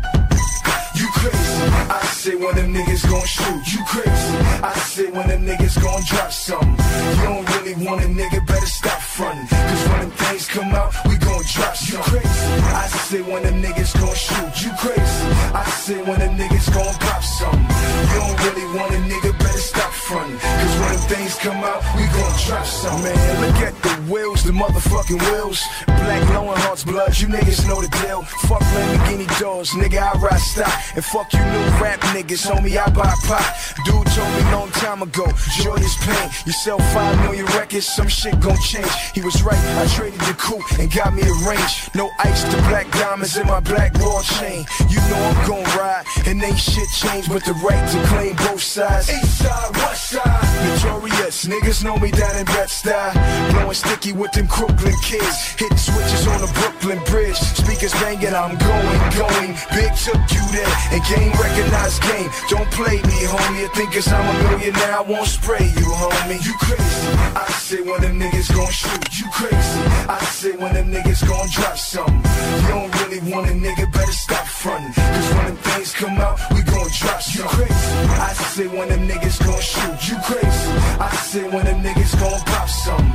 You crazy. I say when them niggas gon' shoot. You crazy. I say when them niggas gon' drop something. You don't really want a nigga, better stop frontin'. Cause when them things come out, we gon' drop. You crazy. I say when them niggas gon' shoot you crazy. I say when them niggas gon' pop some. You don't really want a nigga, better stop frontin'. Cause when them things come out, we gon' drop some. Man, look at the wheels, the motherfucking wheels. Black glowing hearts, blood, you niggas know the deal. Fuck Lamborghini doors, nigga, I ride stock. And fuck you new rap niggas, homie, I buy pop. Dude told me long time ago, joyous pain. You sell five million records, some shit gon' change. He was right, I traded the coupe and got me a range. No ice to black diamonds in my black wall chain. You know I'm gon' ride, and ain't shit changed but the right to claim both sides. East side, west side. Notorious, niggas know me down in Bed-Stuy. Blowing sticky with them Crooklyn kids. Hitting switches on the Brooklyn Bridge. Speakers banging, I'm going, going. Big took you there, and game recognized game. Don't play me, homie. You think cause I'm a millionaire, I won't spray you, homie. You crazy. I say when them niggas gon' shoot. You crazy. I say when them niggas gon' drop something. You don't really want a nigga, better stop frontin'. Cause when them things come out, we gon' drop some. You crazy. I say when them niggas gon' shoot. You crazy. I say when them niggas gon' pop some.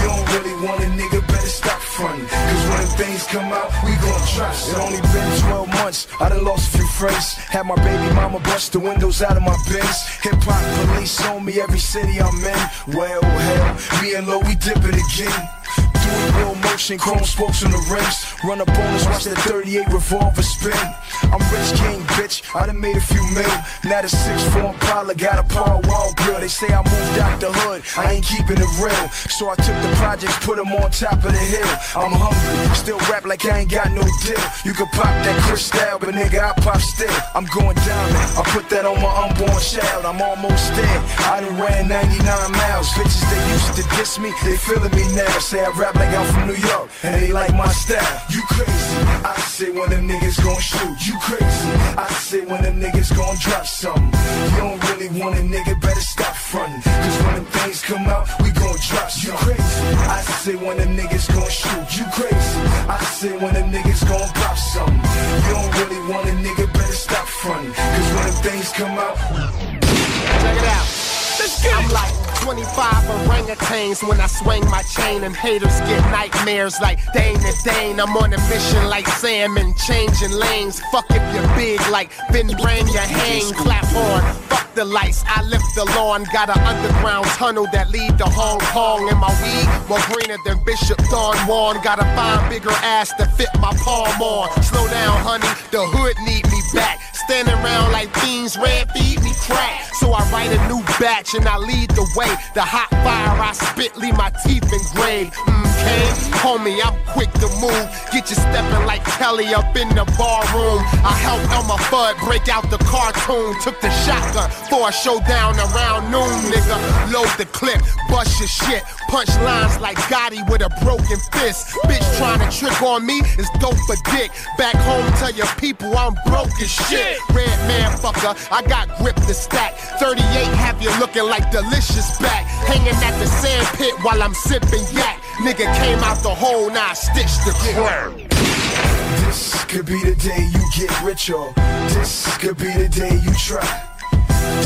You don't really want a nigga, better stop frontin'. Cause when them things come out, we gon' drop some. It only been 12 months, I done lost a few friends. Had my baby mama bust the windows out of my Benz. Hip hop police on me every city I'm in. Well, hell, me and Lo, we dip it again. Real motion, chrome spokes on the rims. Run a bonus, watch that 38 revolver spin. I'm rich king, bitch. I done made a few mil. Now the 6'4 Impala got a power wall grill. They say I moved out the hood. I ain't keeping it real. So I took the projects, put them on top of the hill. I'm hungry, still rap like I ain't got no deal. You can pop that crystal, but nigga, I pop still. I'm going diamond. I put that on my unborn child. I'm almost there. I done ran 99 miles. Bitches they used to diss me, they feeling me now. Say I rap like I'm from New York, and they like my style. You crazy? I say when them niggas gon' shoot. You crazy? I say when them niggas gon' drop something. You don't really want a nigga, better stop frontin'. Cause when them things come out, we gon' drop. You crazy? I say when them niggas gon' shoot. You crazy? I say when them niggas gon' pop something. You don't really want a nigga, better stop frontin'. Cause when them things come out, Check it out. I'm like 25 orangutans when I swing my chain, and haters get nightmares like Dane and Dane. I'm on a mission like salmon, changing lanes. Fuck if you're big like Ben Rain, you hang, clap on. Fuck the lights, I lift the lawn. Got an underground tunnel that lead to Hong Kong. And my weed more greener than Bishop Don Juan. Got a fine bigger ass to fit my palm on. Slow down, honey, the hood need me back. Standing around like fiends, red feed me crack. So I write a new batch and I lead the way. The hot fire I spit, leave my teeth engraved. Mm, okay, homie, I'm quick to move. Get you stepping like Kelly up in the barroom. I helped Elmer Fudd break out the cartoon. Took the shotgun for a showdown around noon, nigga. Load the clip, bust your shit. Punch lines like Gotti with a broken fist. Bitch trying to trick on me is dope for dick. Back home, tell your people I'm broke as shit. Red man fucker, I got grip to stack. 38 have you looking like delicious back. Hanging at the sand pit while I'm sipping yak. Nigga came out the hole, now I stitched the crack. This could be the day you get rich, or This could be the day you try.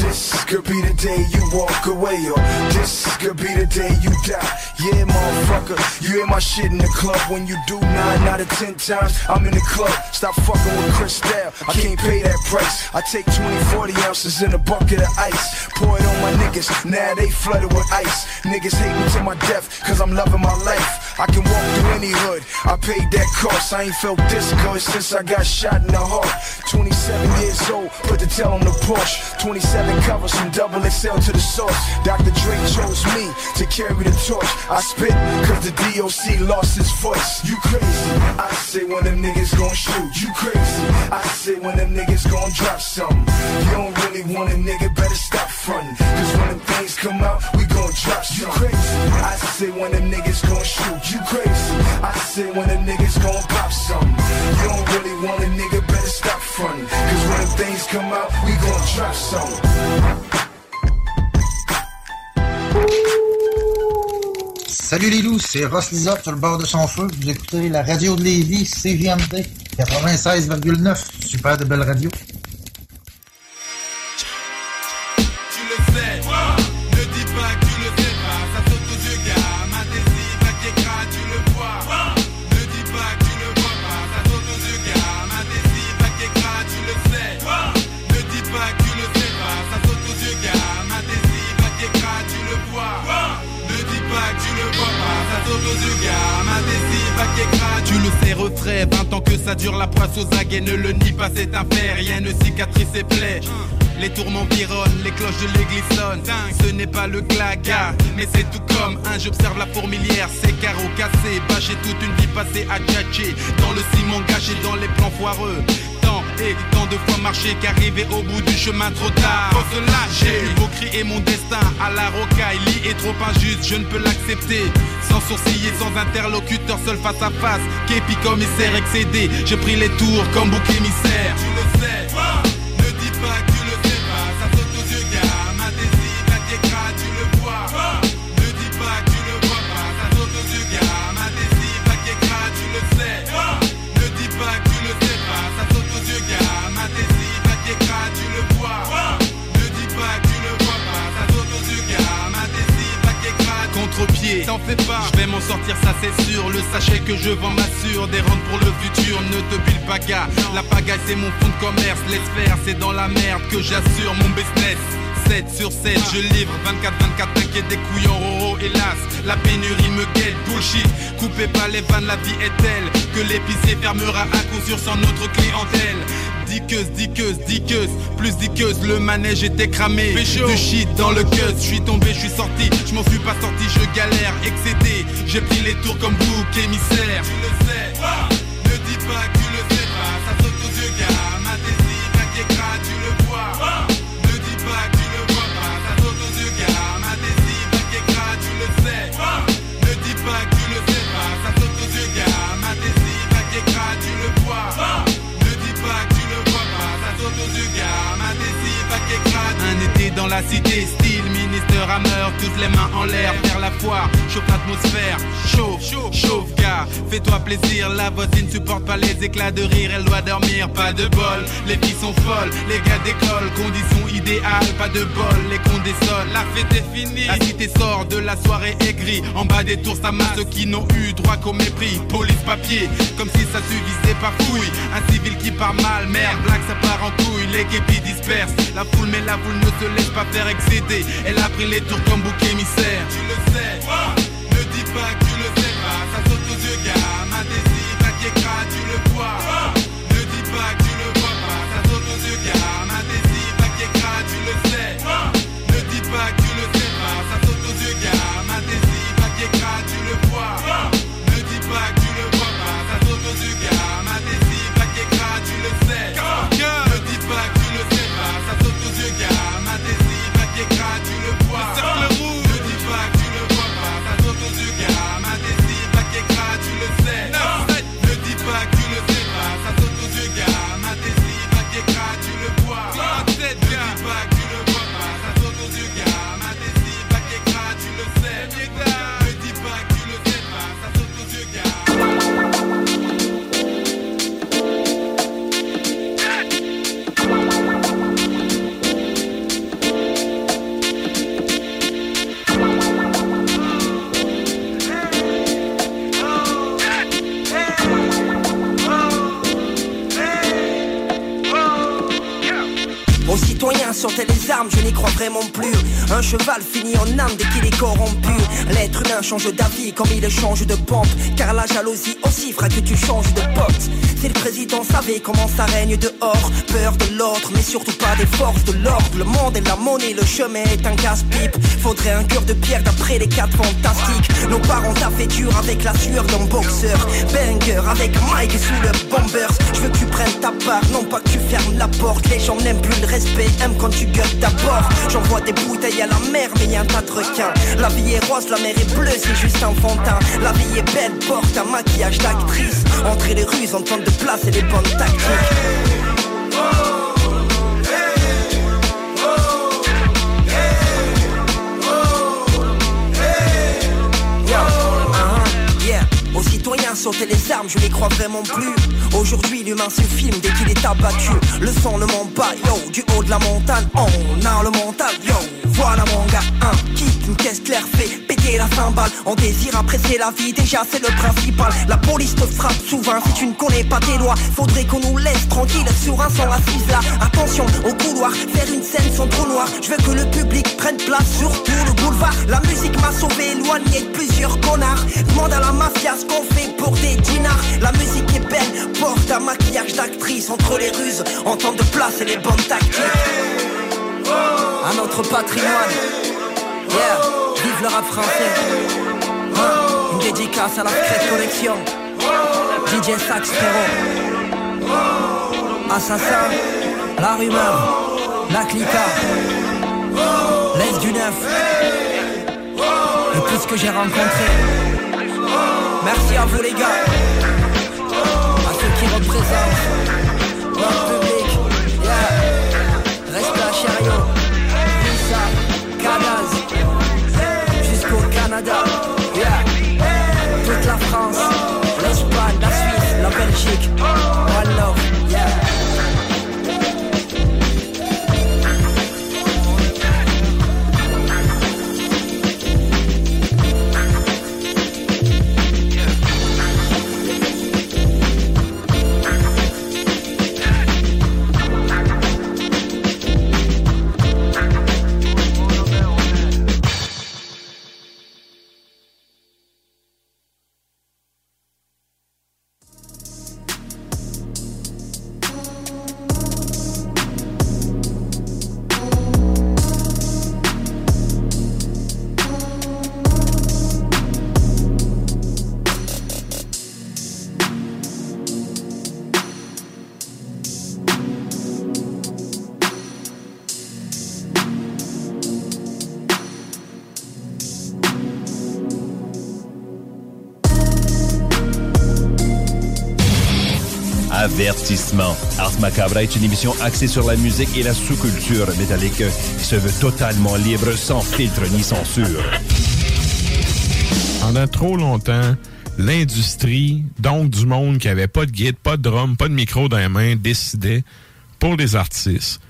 This could be the day you walk away, or this could be the day you die. Yeah, motherfucker, you hear my shit in the club. When you do nine out of ten times, I'm in the club. Stop fucking with Cristal. I can't pay that price. I take 20, 40 ounces in a bucket of ice. Pour it on my niggas, now they flooded with ice. Niggas hate me to my death, cause I'm loving my life. I can walk through any hood, I paid that cost. I ain't felt this good since I got shot in the heart. 27 years old, put the tail on the Porsche. 27 covers from double XL to the source. Dr. Dre chose me to carry the torch. I spit, cause the DOC lost his voice. You crazy? I say when them niggas gon' shoot. You crazy? I say when them niggas gon' drop something. You don't really want a nigga, better stop frontin'. Cause when them things come out, we gon' drop some. You crazy? I say when them niggas gon' shoot. You crazy? I say when them niggas gon' pop something. You don't really want a nigga, better stop frontin'. Cause when them things come out, we gon' drop some. Salut les loups, c'est Ross Lisotte sur le bord de son feu. Vous écoutez la radio de Lévis, CGMD 96,9. Super de belle radio. Tu le sais, refrais, 20 ans que ça dure la poisse aux aguets, ne le nie pas, c'est un fait, rien ne cicatrise et plaît. Les tours m'environnent, les cloches de l'église sonnent. Ce n'est pas le claga, mais c'est tout comme un. J'observe la fourmilière, ses carreaux cassés. Bâché toute une vie passée à tchatcher. Dans le ciment gâché, dans les plans foireux. Tant et de fois marché qu'arriver au bout du chemin trop tard. Faut se lâcher, il faut crier mon destin à la rocaille. Lit est trop injuste, je ne peux l'accepter. Sans sourciller, sans interlocuteur, seul face à face. Képi commissaire excédé, j'ai pris les tours comme bouc émissaire. Tu le sais, contre-pied. T'en fais pas, je vais m'en sortir, ça c'est sûr. Le sachet que je vends m'assure des rentes pour le futur. Ne te bile pas, gars. La pagaille, c'est mon fonds de commerce. Laisse faire, c'est dans la merde que j'assure mon business. 7 sur 7, je livre 24-24, t'inquiète des couillons, roro, hélas. La pénurie me guette, bullshit. Coupez pas les vannes, la vie est telle que l'épicier fermera à coup sûr sans notre clientèle. Diqueuse, diqueuse, diqueuse, plus diqueuse, le manège était cramé. Du shit dans le cuz, je suis tombé, je suis sorti, je m'en suis pas sorti, je galère, excédé. J'ai pris les tours comme bouc émissaire. Tu le sais, ne dis pas que la cité, style ministre rameur, toutes les mains en l'air vers la foire, chauffe l'atmosphère, chauffe, chauffe, chauffe, gars, fais-toi plaisir, la voisine supporte pas les éclats de rire, elle doit dormir, pas de bol, les filles sont folles, les gars d'école, conditions idéales, pas de bol, les cons désolent, la fête est finie, la cité sort de la soirée aigrie, en bas des tours ça masse ceux qui n'ont eu droit qu'au mépris, police papier, comme si ça suffisait par fouille, un civil qui part mal, merde, blague ça part en couille, les guépis dispersent, la foule mais la foule ne se laisse pas faire excéder, elle a pris les tours comme bouc émissaire. Tu le sais, sortez les armes, je n'y crois vraiment plus. Un cheval finit en âme dès qu'il est corrompu. L'être humain change d'avis comme il change de pompe. Car la jalousie aussi fera que tu changes de pote. Si le président savait comment ça règne dehors, peur de l'autre, mais surtout pas des forces de l'ordre. Le monde est la monnaie, le chemin est un casse-pipe. Faudrait un cœur de pierre d'après les quatre fantastiques. Nos parents fait dur avec la sueur d'un boxeur. Banger avec Mike sous le bombers. Je veux que tu prennes ta part, non pas que tu fermes la porte. Les gens n'aiment plus le respect, aiment quand tu gueules d'abord. J'envoie des bouteilles à la mer, mais y a un de requins. La vie est rose, la mer est bleue, c'est juste un fantin. La vie est belle, porte un maquillage d'actrice. Entrer les rues en temps de place et les bonnes tactiques. Sauté les armes, je n'y crois vraiment plus. Aujourd'hui, l'humain se filme dès qu'il est abattu. Le sang ne ment pas, yo, du haut de la montagne, on a le mental, yo. Voilà mon gars, un kick, une caisse claire fait péter la cymbale. On désire apprécier la vie, déjà c'est le principal. La police te frappe souvent si tu ne connais pas tes lois. Faudrait qu'on nous laisse tranquille sur un son assise là. Attention au couloir, faire une scène sans trou noir. Je veux que le public prenne place sur tout le boulevard. La musique m'a sauvé, éloigné de plusieurs connards. Demande à la mafia ce qu'on fait pour des dinars. La musique est belle, porte un maquillage d'actrice entre les ruses. En temps de place et les bonnes tactiques. À notre patrimoine. Yeah, vive le rap français. Hein, Une dédicace à la secrète collection. DJ Sax Ferro. Assassin, la rumeur, la clica. L'Est du neuf. Et tout ce que j'ai rencontré. Merci à vous les gars. À ceux qui représentent Avertissement. Ars Macabre est une émission axée sur la musique et la sous-culture métallique qui se veut totalement libre, sans filtre ni censure. Pendant trop longtemps, l'industrie, donc du monde qui avait pas de guide, pas de drum, pas de micro dans les mains, décidait pour les artistes.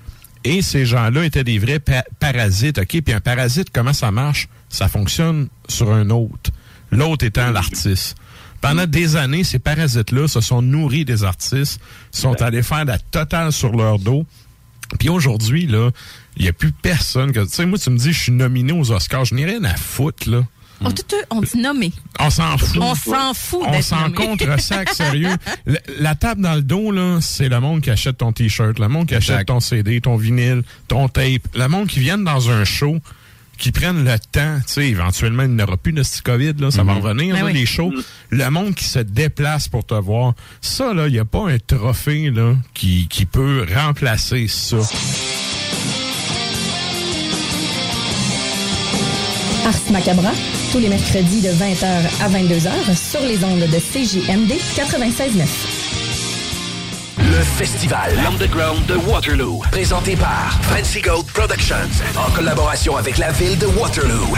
Et ces gens-là étaient des vrais pa- parasites, OK? Puis un parasite, comment ça marche? Ça fonctionne sur un autre. L'autre étant l'artiste. Pendant des années, ces parasites-là se sont nourris des artistes, sont allés faire la totale sur leur dos. Puis aujourd'hui, là, il n'y a plus personne que. Tu sais, moi, tu me dis, je suis nominé aux Oscars. Je n'ai rien à foutre, là. On, tout, on dit nommé. On s'en fout. On s'en fout On s'en contre sac, sérieux. La, la table dans le dos, là, c'est le monde qui achète ton T-shirt, le monde qui achète ton CD, ton vinyle, ton tape, le monde qui viennent dans un show, qui prennent le temps, tu sais, éventuellement, il n'y aura plus de ce COVID, là, ça va Mhm. revenir, Ben là, oui. les shows. Le monde qui se déplace pour te voir, ça, là, il n'y a pas un trophée, là, qui, qui peut remplacer ça. Ars Macabra, tous les mercredis de 20h à 22h sur les ondes de CJMD 96.9. Le festival L'Underground de Waterloo, présenté par Fancy Gold Productions, en collaboration avec la ville de Waterloo.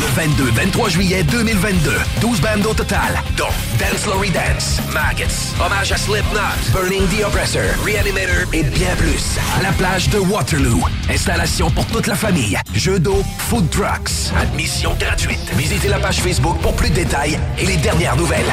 Le 22-23 juillet 2022, 12 bandes au total, dont Dance Lory Dance, Maggots, Hommage à Slipknot, Burning the Oppressor, Reanimator et bien plus. La plage de Waterloo. Installation pour toute la famille. Jeux d'eau, food trucks. Admission gratuite. Visitez la page Facebook pour plus de détails et les dernières nouvelles.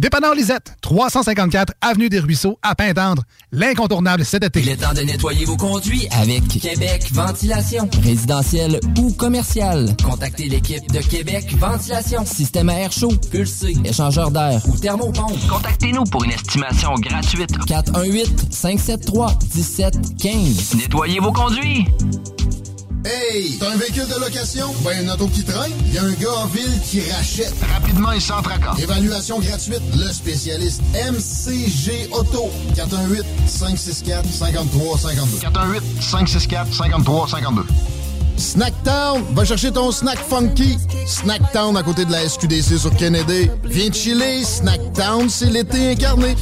Dépanneur Lisette, 354 Avenue des Ruisseaux, à Pintendre. L'incontournable cet été. Il est temps de nettoyer vos conduits avec Québec Ventilation. Résidentiel ou commercial. Contactez l'équipe de Québec Ventilation. Système à air chaud, pulsé, échangeur d'air ou thermopompe. Contactez-nous pour une estimation gratuite. 418-573-1715. Nettoyez vos conduits. Hey, t'as un véhicule de location? Ben, une auto qui traîne? Il y a un gars en ville qui rachète. Rapidement et sans tracas. Évaluation gratuite. Le spécialiste MCG Auto. 418-564-5352. 418-564-5352. Snacktown, va chercher ton snack funky. Snacktown à côté de la SQDC sur Kennedy. Viens chiller, Snacktown, c'est l'été incarné.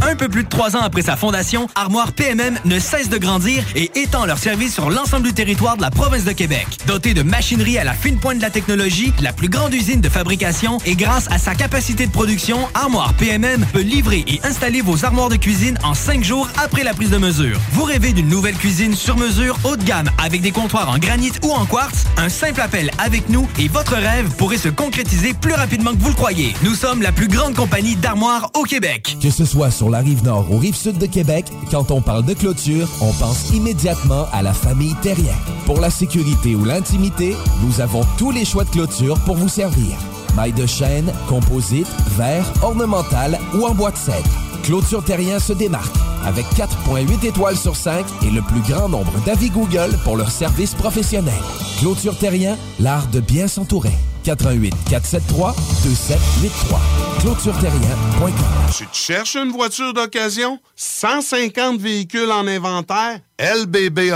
Ah. Un peu plus de trois ans après sa fondation, Armoire PMM ne cesse de grandir et étend leur service sur l'ensemble du territoire de la province de Québec. Dotée de machinerie à la fine pointe de la technologie, la plus grande usine de fabrication et grâce à sa capacité de production, Armoire PMM peut livrer et installer vos armoires de cuisine en cinq jours après la prise de mesure. Vous rêvez d'une nouvelle cuisine sur mesure? Haut de gamme avec des comptoirs en granit ou en quartz? Un simple appel avec nous et votre rêve pourrait se concrétiser plus rapidement que vous le croyez. Nous sommes la plus grande compagnie d'armoires au Québec. Que ce soit sur la rive nord ou rive sud de Québec, quand on parle de clôture, on pense immédiatement à la famille Terrien. Pour la sécurité ou l'intimité, nous avons tous les choix de clôture pour vous servir. Maille de chêne, composite, verre, ornemental ou en bois de cèdre. Clôture Terrien se démarque avec 4.8 étoiles sur 5 et le plus grand nombre d'avis Google pour leur service professionnel. Clôture Terrien, l'art de bien s'entourer. 88 473 2783. ClôtureTerrien.com. Tu cherches une voiture d'occasion? 150 véhicules en inventaire? LBB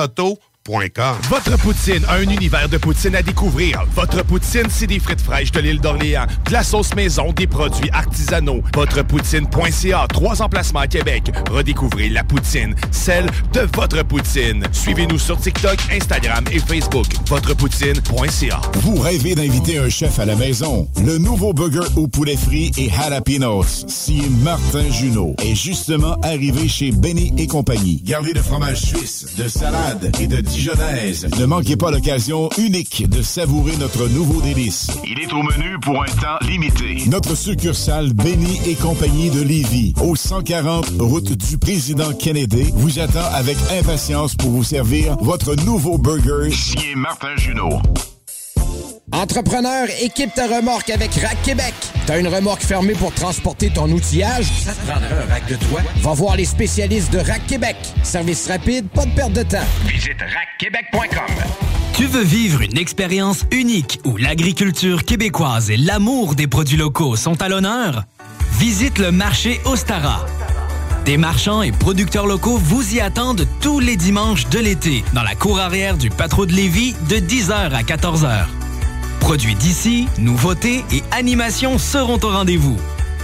Votre poutine, un univers de poutine à découvrir. Votre poutine, c'est des frites fraîches de l'île d'Orléans, de la sauce maison, des produits artisanaux. Votrepoutine.ca, trois emplacements à Québec. Redécouvrez la poutine, celle de votre poutine. Suivez-nous sur TikTok, Instagram et Facebook. Votrepoutine.ca. Vous rêvez d'inviter un chef à la maison? Le nouveau burger au poulet frit et jalapenos, si Martin Junot, est justement arrivé chez Benny et compagnie. Gardez de fromage suisse, de salade et de dijonnaise. Ne manquez pas l'occasion unique de savourer notre nouveau délice. Il est au menu pour un temps limité. Notre succursale Benny et compagnie de Lévis, au 140 route du président Kennedy, vous attend avec impatience pour vous servir votre nouveau burger. Signé Martin Junot. Entrepreneur, équipe ta remorque avec Rack Québec. T'as une remorque fermée pour transporter ton outillage? Ça te prendra un rack de toi? Va voir les spécialistes de Rack Québec. Service rapide, pas de perte de temps. Visite rackquebec.com. Tu veux vivre une expérience unique où l'agriculture québécoise et l'amour des produits locaux sont à l'honneur? Visite le marché Ostara. Des marchands et producteurs locaux vous y attendent tous les dimanches de l'été dans la cour arrière du Patro de Lévis de 10h à 14h. Produits d'ici, nouveautés et animations seront au rendez-vous.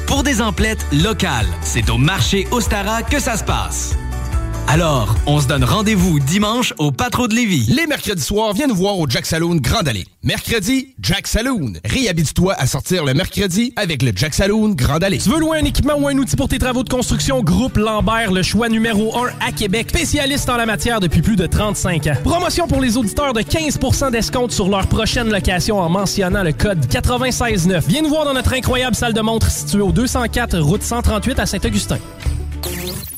Pour des emplettes locales, c'est au marché Ostara que ça se passe. Alors, on se donne rendez-vous dimanche au Patro de Lévis. Les mercredis soirs, viens nous voir au Jack Saloon Grande Allée. Mercredi, Jack Saloon. Réhabite-toi à sortir le mercredi avec le Jack Saloon Grande Allée. Tu veux louer un équipement ou un outil pour tes travaux de construction? Groupe Lambert, le choix numéro 1 à Québec. Spécialiste en la matière depuis plus de 35 ans. Promotion pour les auditeurs de 15% d'escompte sur leur prochaine location en mentionnant le code 969. Viens nous voir dans notre incroyable salle de montre située au 204 route 138 à Saint-Augustin.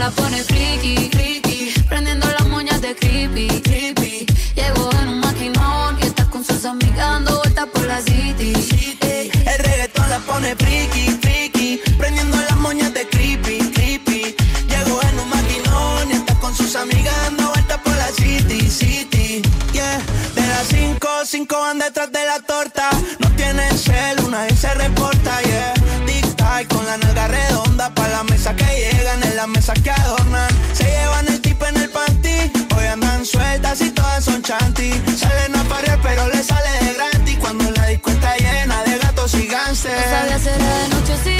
la pone friki, friki, prendiendo las moñas de creepy, creepy. Llegó en un maquinón y está con sus amigas dando vueltas por la city. Ey, El reggaetón la pone friki, friki, prendiendo las moñas de creepy, creepy. Llegó en un maquinón y está con sus amigas dando vueltas por la city, city. Yeah, de las 5, 5 van detrás de la torta. No tienen cel, una vez reporta, chanty. Salen a parir pero le sale de gratis cuando la disco está llena de gatos y No gánster. era de noche o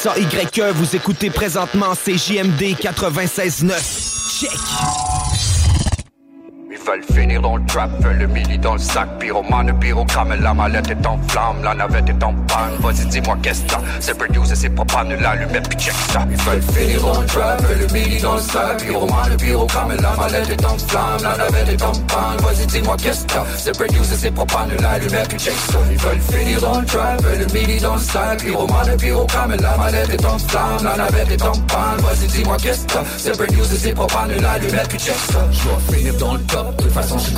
S-A-Y-E, vous écoutez présentement CJMD 96.9. Check! Veulent finir dans le trap, veulent le mili dans le sac. Pyromane, pyrogramme, la mallette est en flamme La navette est en panne, vas-y dis-moi qu'est-ce que C'est produce et c'est propane, l'allumette puis check ça. Ils veulent finir dans le trap, veulent le mili dans le sac. Pyromane, pyrogramme, la mallette est en flamme La navette est en panne, vas-y dis-moi qu'est-ce que C'est produce et c'est propane, l'allumette puis check ça. Ils veulent finir dans le trap, veulent le mili dans le sac. Pyromane, pyrogramme, la mallette est en flamme La navette est en panne, vas-y dis-moi qu'est-ce que C'est produce c'est propane, l'allumette puis check ça. Je vais finir dans le top, de toute façon je suis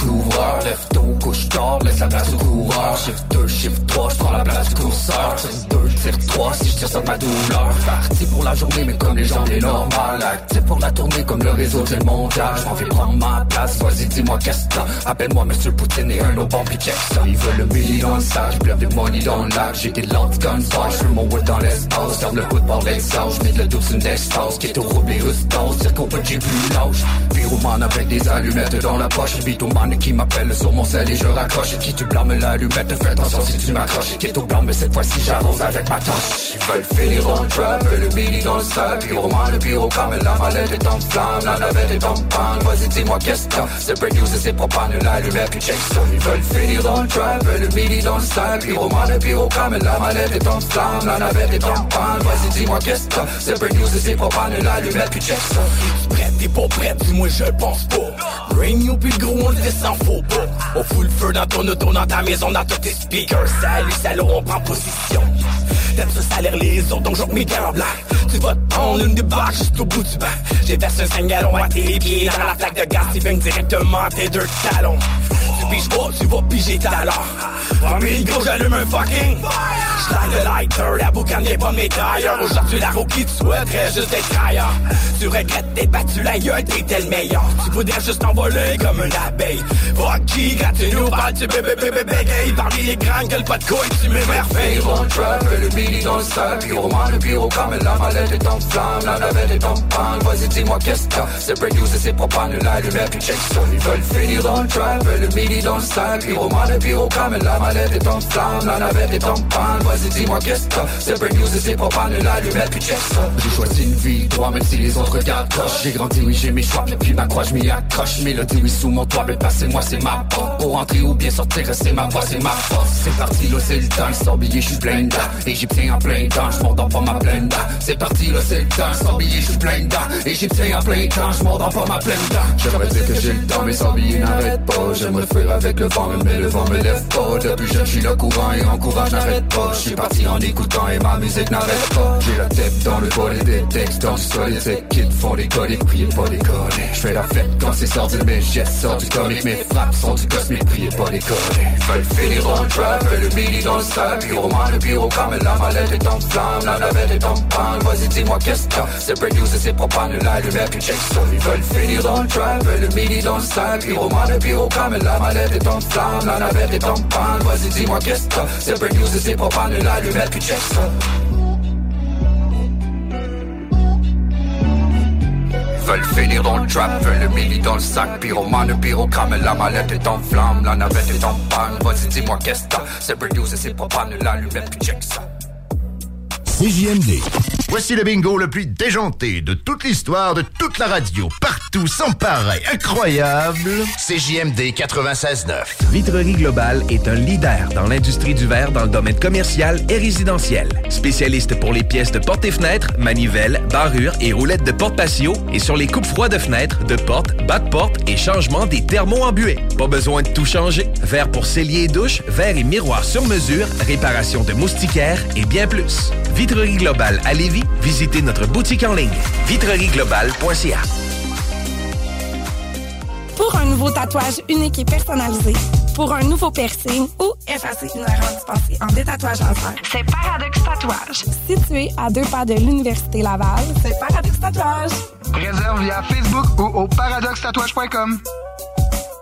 Lève tôt, couche tard, laisse la place au coureur. Shift 2, shift 3, je prends la place du courseur Tire 2, tire 3, si je tire ça ma douleur. Parti pour la journée mais comme les gens est normal. Actif pour la tournée comme le réseau c'est le mondial Je m'en vais prendre ma place, vas-y dis-moi qu'est-ce que t'as. Appelle-moi Monsieur Poutine et un autre bon ça Ils veulent le million dans le sac, j'pleuve des money dans le J'ai des guns je fume mon wood dans l'espace. Ferme le hood par l'exhaust, j'mets de la douce une d'extase Qui est au rouble et rustos, peut j'ai plus lâche. Pyromane avec des allumettes dans la poche Bitomane qui m'appelle sur mon sel et je raccroche. Qui tu blâmes l'allumette, fais attention si tu m'accroches. Qui est au blanc cette fois-ci j'arrose avec ma torche. Ils veulent finir le trap, le billy dans le sac Pyromane, pyrogramme, la mallette est en flamme. La navette est en panne, vas-y dis-moi qu'est-ce que C'est produce et c'est propane, l'allumette puis check ça. Ils veulent finir le trap, le billy dans le sac Pyromane, pyrogramme, la mallette est en flamme. La navette est en panne, vas-y dis-moi qu'est-ce que C'est produce et c'est propane, l'allumette puis check ça. Prête, t'es pas prête, dis-moi je pense pas Puis le gros on le laisse en faux pas. On fout le feu dans ton auto, dans ta maison, dans tous tes speakers. Salut, salaud, on prend position. T'aimes ça salir les autres, donc j'ouvre mes gants blancs Tu vas te prendre une des barres juste au bout du banc. J'ai versé un 5 gallons à tes pieds Dans la flaque de gaz, tu viens directement tes deux talons Tu piges pas, tu vas piger tout à l'heure Famille j'allume un fucking J'traille le lighter, la boucane n'est pas médailleur. Aujourd'hui la roue qui te souhaiterait juste être ailleurs. Tu regrettes d'être battu la gueule, t'étais le meilleur. Tu voudrais juste t'envoler comme une abeille. Qui, quand tu nous parles, tu bébé bébé bégaye Parmi les grands, gueule pas de couilles, tu m'émerveilles. Ils vont le trap, le billy dans le sac Pyromane, pyrogramme, la mallette est en flamme La navette est en panne, vas-y dis-moi qu'est-ce que C'est produce et c'est propane, l'allumette puis check ça. Ils veulent finir dans le trap, le billy dans le sac Pyromane, pyrogramme, la mallette est en flamme La navette est en panne, vas-y dis-moi qu'est-ce que C'est produce et c'est propane, l'allumette puis check ça J'ai choisi une vie, toi même si les autres proche J'ai grandi, oui j'ai mes choix, mais puis ma croix je m'y accroche. Mélodie, oui sous mon toit, mais passez-moi c'est ma porte. Pour entrer ou bien sortir, c'est ma voix, c'est ma force. C'est parti là c'est le temps, le sort billet, je suis plein Égyptien en plein temps, je m'endors pas ma dent. C'est parti là c'est le temps, billet, je suis plein Égyptien en plein temps, je m'endors pas ma dent. J'aimerais dire que j'ai le temps, mais billet n'arrête pas. J'aimerais avec le vent, mais le vent me lève pas. Depuis jeune, je suis le courant et en courant, je n'arrête pas. Je suis parti en écoutant et ma musique n'arrête pas. J'ai la tête dans le bol et des textes dans du solide Ces kids font des coliques, priez pas des collègues Je fais la fête quand c'est sorti, mes gestes sortent du comique Mes frappes sont du cosmique, priez pas des collègues Veulent finir le trap, le billy dans le sac Pyroman, le pyrogramme, la mallette est en flamme La navette est en panne, vas-y dis-moi qu'est-ce que C'est produce et c'est propane, l'allumette puis check ça Ils veulent finir dans le trap, le billy dans le sac Pyroman, le pyrogramme, la mallette est en flamme La navette est en panne, vas-y dis-moi qu'est-ce que C'est produce et c'est propane, l'allumette puis check ça. Veulent finir dans le trap, veulent le mili dans le sac, pyromane, pyrogramme, la mallette est en flamme, la navette est en panne, vas-y dis-moi qu'est-ce que c'est produce et c'est propane, l'allumette puis check ça. CJMD, Voici le bingo le plus déjanté de toute l'histoire de toute la radio, partout, sans pareil, incroyable. CJMD 96.9. Vitrerie Globale est un leader dans l'industrie du verre dans le domaine commercial et résidentiel. Spécialiste pour les pièces de portes et fenêtres, manivelles, barrures et roulettes de porte patio et sur les coupes froides de fenêtres, de portes, bas de porte et changement des thermos en buée. Pas besoin de tout changer. Verre pour cellier et douche, verre et miroir sur mesure, réparation de moustiquaires et bien plus. Vitrerie Globale à Lévis, visitez notre boutique en ligne vitrerieglobale.ca. Pour un nouveau tatouage unique et personnalisé, pour un nouveau piercing ou effacer une erreur dispensée en détatouage laser, c'est Paradox Tatouage. Situé à deux pas de l'Université Laval, c'est Paradox Tatouage. Réserve via Facebook ou au paradoxtatouage.com.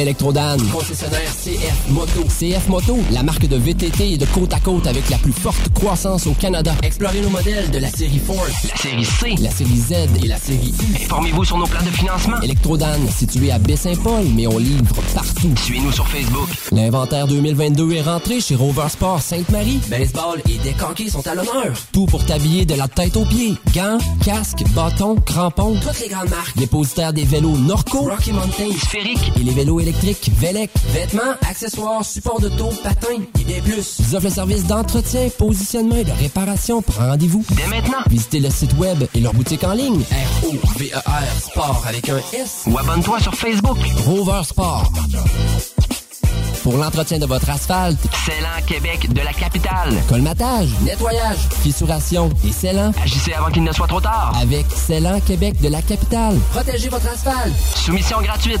Electrodan, concessionnaire CF Moto. CF Moto, la marque de VTT et de côte à côte avec la plus forte croissance au Canada. Explorez nos modèles de la série Force, la série C, la série Z et la série U. Informez-vous sur nos plans de financement. Electrodan, situé à Baie-Saint-Paul, mais on livre partout. Suivez-nous sur Facebook. L'inventaire 2022 est rentré chez Rover Sport Sainte-Marie. Baseball et décanqués sont à l'honneur. Tout pour t'habiller de la tête aux pieds. Gants, casques, bâtons, crampons, toutes les grandes marques. Dépositaire des vélos Norco, Rocky Mountain, Sphérique et les vélos électriques Velec. Vêtements, accessoires, support de taux, patins et bien plus. Ils offrent le service d'entretien, positionnement et de réparation. Rendez-vous dès maintenant. Visitez le site web et leur boutique en ligne. R-O-V-E-R Sport avec un S. Ou abonne-toi sur Facebook. Rover Sport. Pour l'entretien de votre asphalte, Célan Québec de la capitale. Colmatage, nettoyage, fissuration et Célan. Agissez avant qu'il ne soit trop tard. Avec Célan Québec de la capitale. Protégez votre asphalte. Soumission gratuite.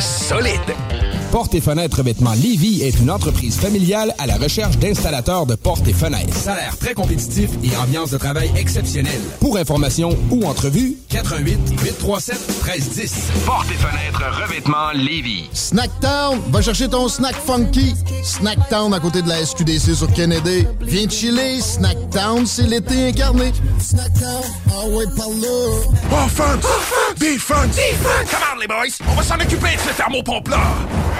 solide. Porte et fenêtres Revêtement Lévis est une entreprise familiale à la recherche d'installateurs de portes et fenêtres. Salaire très compétitif et ambiance de travail exceptionnelle. Pour information ou entrevue, 88 837 1310. Porte et fenêtres revêtement Lévis. Snacktown, va chercher ton snack funky. Snacktown à côté de la SQDC sur Kennedy. Viens chiller, Snacktown, c'est l'été incarné. Snacktown, ah ouais, par là. Offense! Defense! Defense! Come on, les boys! On va s'en occuper de ce thermopompe-là!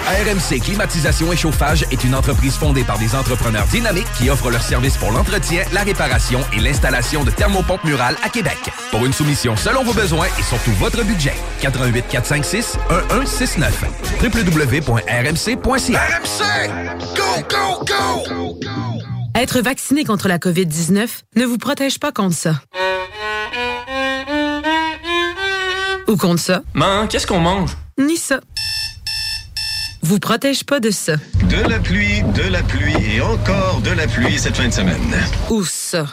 RMC Climatisation et Chauffage est une entreprise fondée par des entrepreneurs dynamiques qui offrent leurs services pour l'entretien, la réparation et l'installation de thermopompes murales à Québec. Pour une soumission selon vos besoins et surtout votre budget, 88 456 1169 www.rmc.ca RMC! Go, go, go! Être vacciné contre la COVID-19 ne vous protège pas contre ça. Ou contre ça. Man, qu'est-ce qu'on mange? Ni ça. Vous protège pas de ça. De la pluie, de la pluie et encore de la pluie cette fin de semaine. Ou ça.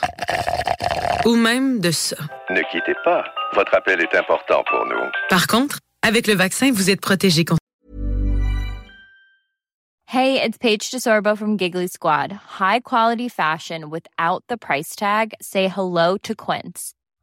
Ou même de ça. Ne quittez pas. Votre appel est important pour nous. Par contre, avec le vaccin, vous êtes protégé contre Hey, it's Paige DeSorbo from Giggly Squad. High quality fashion without the price tag. Say hello to Quince.